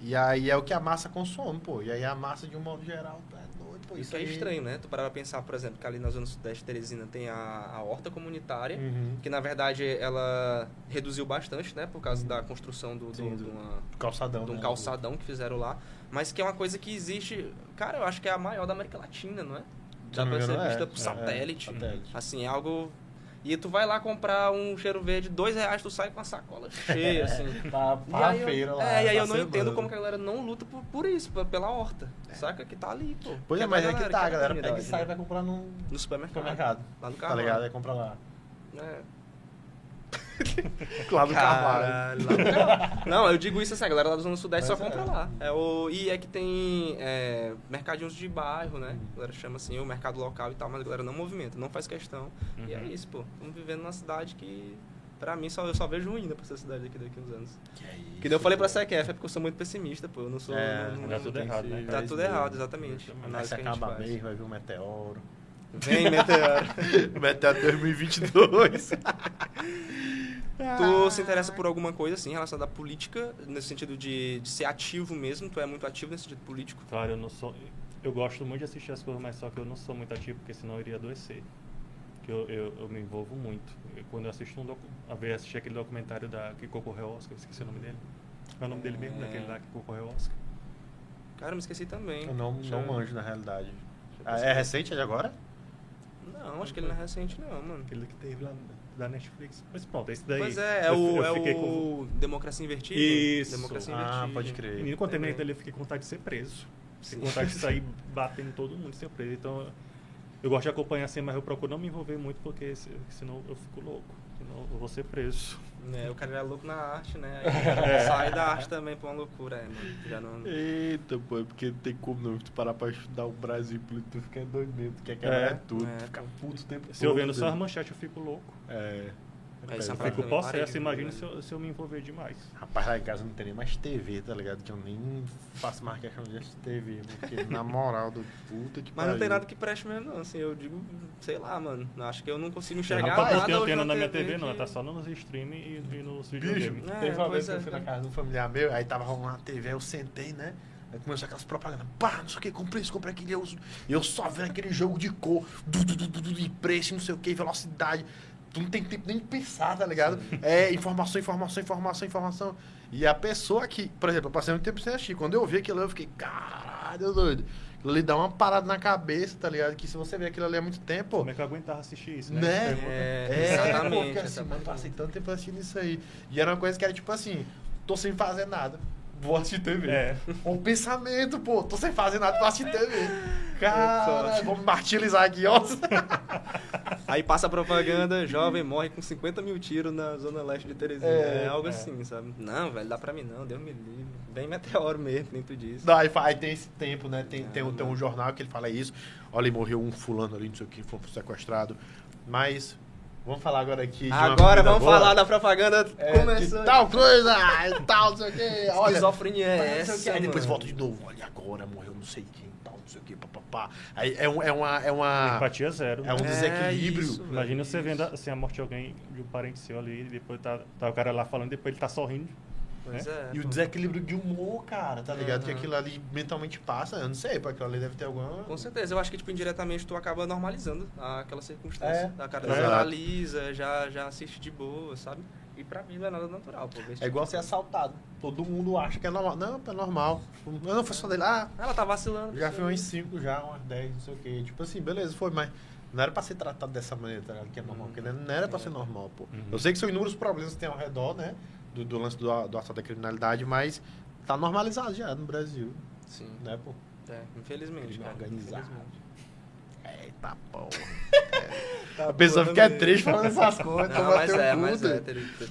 E aí é o que a massa consome, pô. E aí a massa, de um modo geral, tá pô. Isso é aí- estranho, né? Tu parar pra pensar, por exemplo, que ali na Zona Sudeste de Teresina tem a, a horta comunitária, Uhum. que na verdade ela reduziu bastante, né? Por causa da construção do, do, Sim, de, do- uma- Calçadão, de um né? calçadão que fizeram lá. Mas que é uma coisa que existe. Cara, eu acho que é a maior da América Latina, não é? Dá me pra ser engano, vista é. por É, satélite. é, satélite. Assim, é algo. E tu vai lá comprar um cheiro verde, dois reais, tu sai com a sacola cheia, assim. Pra, E aí eu- feira lá. É, e aí eu não entendo como que a galera não luta por, por isso, pela horta. Saca? Que tá ali, pô. Pois é, mas é que tá, a galera pega e sai e né? vai comprar num No supermercado. supermercado. Lá no Tá carro. ligado? Aí compra lá. É. Lá do Carvalho. Não, eu digo isso assim, a galera lá do Zona Sudeste Mas só é. compra lá. É o, e é que tem é, mercadinhos de bairro, né? A galera chama assim, o mercado local e tal, mas a galera não movimenta, não faz questão. E é Uhum. isso, pô. Estamos vivendo numa cidade que, pra mim, só, eu só vejo ruína pra essa cidade aqui daqui a uns anos. Que é isso, Que daí eu falei pra. CQF, é porque eu sou muito pessimista, pô. Eu não sou. É, não, não, dá tudo errado, né? Tá tudo errado, exatamente. Análise se a mês, vai vir um meteoro. Vem, meteoro. meteoro 2022. Tu se interessa por alguma coisa, assim, relacionada à política, nesse sentido de, de ser ativo mesmo? Tu é muito ativo nesse sentido político? Claro, eu não sou. Eu gosto muito de assistir as coisas, mas só que eu não sou muito ativo, porque senão eu iria adoecer. Que eu, eu, eu me envolvo muito. Eu- quando eu assisto um docu... a ver, assisti aquele documentário da que concorreu ao Oscar, eu esqueci o nome dele. Qual é o nome dele mesmo, É. daquele lá que concorreu ao Oscar? Cara, eu me esqueci também. Eu não, Deixa não eu- manjo, na realidade. Ah, é recente, é de agora? Não, acho que ele não é recente, não, mano. Aquele que teve lá da Netflix. Mas pronto, esse daí. Pois é, é o, eu é o com... Democracia em Vertigem. Isso. Democracia em Ah, pode crer. Quando terminei Também. dele, eu fiquei com vontade de ser preso. Com vontade de sair batendo todo mundo e ser preso. Então, eu gosto de acompanhar assim, mas eu procuro não me envolver muito, porque se- senão eu fico louco. Senão eu vou ser preso. É, o cara já é louco na arte, né? Aí É. sai da arte também pra uma loucura, é, mano. Já não... Eita, pô, é porque não tem como não. Tu parar pra estudar o Brasil, tu fica doido mesmo. Tu quer É. quebrar tudo, É, tu fica puto o tempo todo. Se eu vendo só as manchetes, eu fico louco. É. Aí essa Eu fico possesso, imagina se eu, se eu me envolver demais. Rapaz, lá em casa não tem nem mais TV, tá ligado? Que eu nem faço mais questão de assistir TV, porque na moral do puta que Mas não tem pariu. nada que preste mesmo, não. Assim, eu digo, sei lá, mano. Acho que eu não consigo enxergar Rapaz, nada não tem antena na minha TV TV, não. que- Tá só nos streaming e, e nos Bicho, videogames. É, teve uma vez que eu é, fui na casa de um familiar meu, aí tava rolando uma TV, aí eu sentei, né? Aí começou aquelas propagandas, pá, não sei o que, comprei isso, comprei aquilo, e eu, e eu só vendo aquele jogo de cor, du, du, du, du, du, de preço, não sei o que, velocidade. Tu não tem tempo nem de pensar, tá ligado? É informação, informação, informação, informação. E a pessoa que, por exemplo, eu passei muito tempo sem assistir. Quando eu vi aquilo, eu fiquei, caralho, doido. Aquilo ali dá uma parada na cabeça, tá ligado? Que se você ver aquilo ali há muito tempo, Como é que eu aguentava assistir isso, né? né? É, É, exatamente. porque assim, mano, passei tanto tempo assistindo isso aí. E era uma coisa que era tipo assim, tô sem fazer nada. Vou assistir TV. É. Um pensamento, pô, tô sem fazer nada, vou assistir TV. Cara, vou me martirizar aqui, ó. Aí passa a propaganda, jovem morre com 50 mil tiros na zona leste de Teresina. É, É, algo é. assim, sabe? Não, velho, dá pra mim não, Deus me livre. Bem meteoro mesmo, nem tu disse. Não, aí, aí tem esse tempo, né? Tem, tem, um, É, tem um mano. jornal que ele fala isso. Olha, morreu um fulano ali, não sei o que, foi sequestrado. Mas, vamos falar agora aqui Agora vamos boa. falar da propaganda É, começando. de tal coisa, tal, não sei o que. Olha, Esquizofrenia é essa, quê. Aí depois volta de novo. Olha agora, morreu não sei quem, não sei o que, papapá. Aí é, um, é uma. É, uma, Empatia zero. é um né? desequilíbrio. isso, Imagina você vendo assim, a morte de alguém, de um parente seu ali, e depois tá, tá o cara lá falando, depois ele tá sorrindo. Pois é. E o pô. desequilíbrio de humor, cara, tá ligado? Que Aham. aquilo ali mentalmente passa, eu não sei, porque aquilo ali deve ter alguma. Com certeza, eu acho que tipo, indiretamente tu acaba normalizando aquela circunstância. É. A cara É. já analisa, já, já assiste de boa, sabe? E pra mim não é nada natural, pô. É tipo igual ser assaltado. Todo mundo acha que é normal. Não, é normal. Não, foi só dele. Ah, Ela tá vacilando. já fui umas 5 já, umas 10, não sei o quê. Tipo assim, beleza, foi, mas não era pra ser tratado dessa maneira, tá ligado? Que é normal. Uhum. Porque não era pra ser normal, pô. Uhum. Eu sei que são inúmeros problemas que tem ao redor, né? Do, do lance do, do assalto da criminalidade, mas tá normalizado já no Brasil, Sim, né, pô? é, infelizmente. Cara, organizado. infelizmente. Eita porra. Tá A pessoa fica triste falando essas coisas. Não, toma mas é, cu, mas é,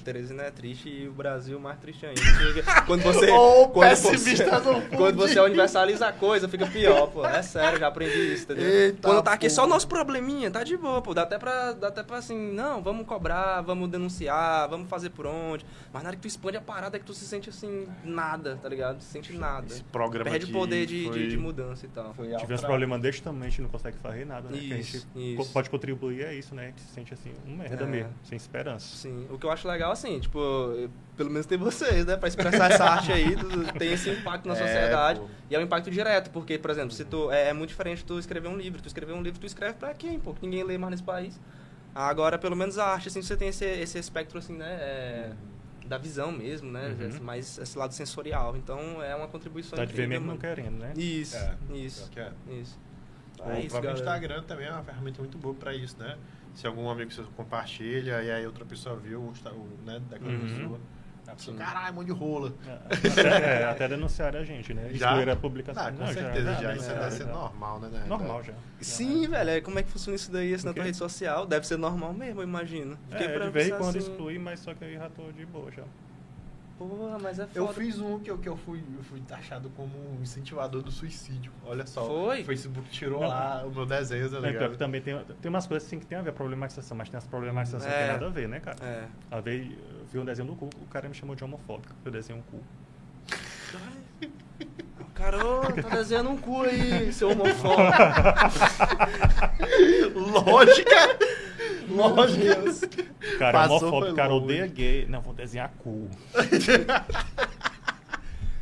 Teresina é triste e o Brasil mais triste ainda. Quando você, Ô, quando pessimista você, do fundo. quando você universaliza a coisa, fica pior, pô. É sério, já aprendi isso, entendeu? Eita, quando tá aqui só o porra. nosso probleminha, tá de boa, pô. Dá até pra, dá até pra assim, não, vamos cobrar, vamos denunciar, vamos fazer por onde. Mas na hora que tu expande a parada é que tu se sente assim, nada, tá ligado? Se sente nada. Esse programa Perde o aqui poder de, foi- de, de mudança e tal. Foi Tivemos alto problemas desse tamanho, a gente não consegue fazer nada, né? Que a Isso, gente isso. co- pode contribuir, é isso, né? A gente se sente assim, um merda É. mesmo, sem esperança. Sim, o que eu acho legal, assim, tipo, eu- pelo menos tem vocês, né? Pra expressar essa arte aí, tu- tem esse impacto na É, sociedade. pô. E é um impacto direto, porque, por exemplo, se tu. É, é muito diferente tu escrever um livro. Tu escrever um livro, tu escreve pra quem, pô? Que ninguém lê mais nesse país. Agora, pelo menos a arte, assim, você tem esse, esse espectro, assim, né? é, da visão mesmo, né? Uhum. Mais esse lado sensorial. Então, é uma contribuição Tá de ver incrível, mesmo não querendo, né? Isso, É, isso, é. isso. O É isso, próprio galera. Instagram também é uma ferramenta muito boa pra isso, né? Se algum amigo seu compartilha e aí outra pessoa viu o, o, né, daquela Uhum. pessoa, a pessoa, caralho, mão de rola. Até, é, até denunciaram a gente, né? Já? Excluíram a publicação. Ah, com Não, certeza, já, isso denunciaram, deve ser já. normal, né? né? Normal já. Sim, velho. é, Como é que funciona isso daí, assim, na O tua rede social? Deve ser normal mesmo, eu imagino. Porque É, pra de vez em quando assim, exclui, mas só que eu já tô de boa já. Porra, mas é foda. Eu fiz um que eu, que eu fui, eu fui taxado como um incentivador do suicídio. Olha só. Foi? O Facebook tirou Não. lá o meu desenho, tá É, pior que ligado? também tem, tem umas coisas assim que tem a ver com problematização, mas tem as problematizações que É. tem nada a ver, né, cara? É. Uma vez eu vi um desenho do cu, o cara me chamou de homofóbico, eu desenhei um cu. Carô, tá desenhando um cu aí, seu homofóbico. Lógica! Lógica! Cara, Passou, homofóbico, foi cara, longe. odeia gay. Não, vou desenhar cu.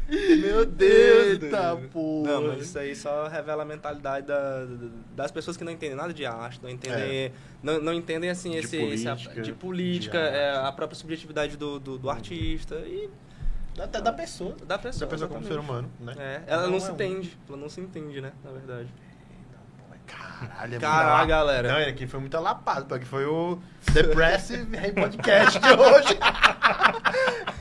Meu Deus, Eita, porra. Não, mas isso aí só revela a mentalidade da- das pessoas que não entendem nada de arte, não entendem, não, não entendem assim, De esse, esse- política, de política, de é, a própria subjetividade do, do, do artista e Até da pessoa. da pessoa. Da pessoa como exatamente. ser humano, né? É, ela não, se é um- entende, ela não se entende, né, na verdade. Caralho, é Caralho, galera. Não, aqui foi muita lapada, porque foi o Depressive Rei Podcast de hoje.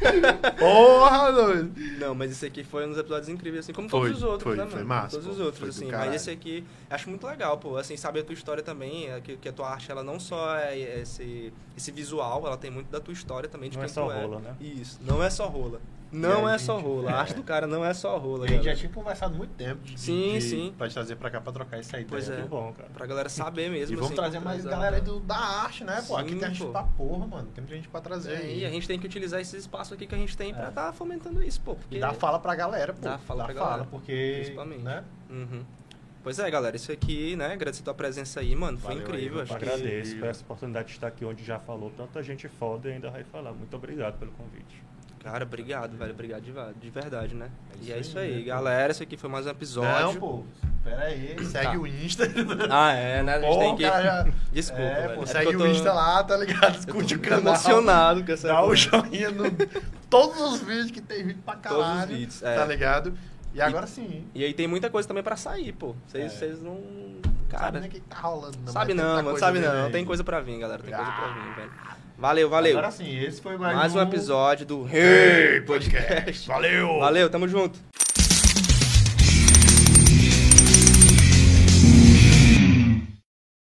Porra, doido. Não, mas esse aqui foi um dos episódios incríveis, assim, como Foi, todos os outros, foi, né, foi mano? massa, Todos os pô, outros, foi do assim. Mas esse aqui, acho muito legal, pô. Assim, sabe a tua história também, é que, que a tua arte, ela não só é esse, esse visual, ela tem muito da tua história também, de Não é quem só tu é. rola, né? Isso, não é só rola. Não aí, é só rola. é. A arte do cara não é só rola, A gente já galera. tinha conversado muito tempo de, Sim, de, sim. pra te trazer pra cá pra trocar essa ideia. Pois é. Muito bom, cara. Pra galera saber mesmo, E vamos assim, trazer mais galera aí do, da arte, né, pô? Aqui Sim, tem gente pô. pra porra, mano. Tem muita gente pra trazer É, aí. e a gente tem que utilizar esse espaço aqui que a gente tem pra É. estar fomentando isso, pô. Porque... E dá fala pra galera, pô. Dá fala pra galera, porque... principalmente. Né? Uhum. Pois é, galera, isso aqui, né? Agradecer a tua presença aí, mano. Foi Valeu incrível. aí, acho Eu que... agradeço por essa oportunidade de estar aqui onde já falou tanta gente foda e ainda vai falar. Muito obrigado pelo convite. Cara, obrigado, velho. Obrigado de, de verdade, né? É e é isso aí, aí, né, pô? galera. Esse aqui foi mais um episódio. Não, pô. Pera aí. Segue Tá. o Insta. Ah, é, né? A gente Pô, tem que. já- Desculpa, é, velho. pô, É segue eu o tô- Insta lá, tá ligado? Tô Escute o canal. emocionado com essa Dá o coisa. joinha no todos os vídeos que tem vídeo pra Todos os caralho. vídeos, é. Tá ligado? E agora sim. E aí tem muita coisa também pra sair, pô. Vocês É. não. Cara, sabe nem o que tá rolando. Não, Sabe não, mano. Sabe não. aí. Tem coisa pra vir, galera. Tem coisa pra Ah. vir, velho. Valeu, valeu. Agora sim, esse foi mais, Mais um um episódio do Hey Podcast. Valeu! Valeu, tamo junto.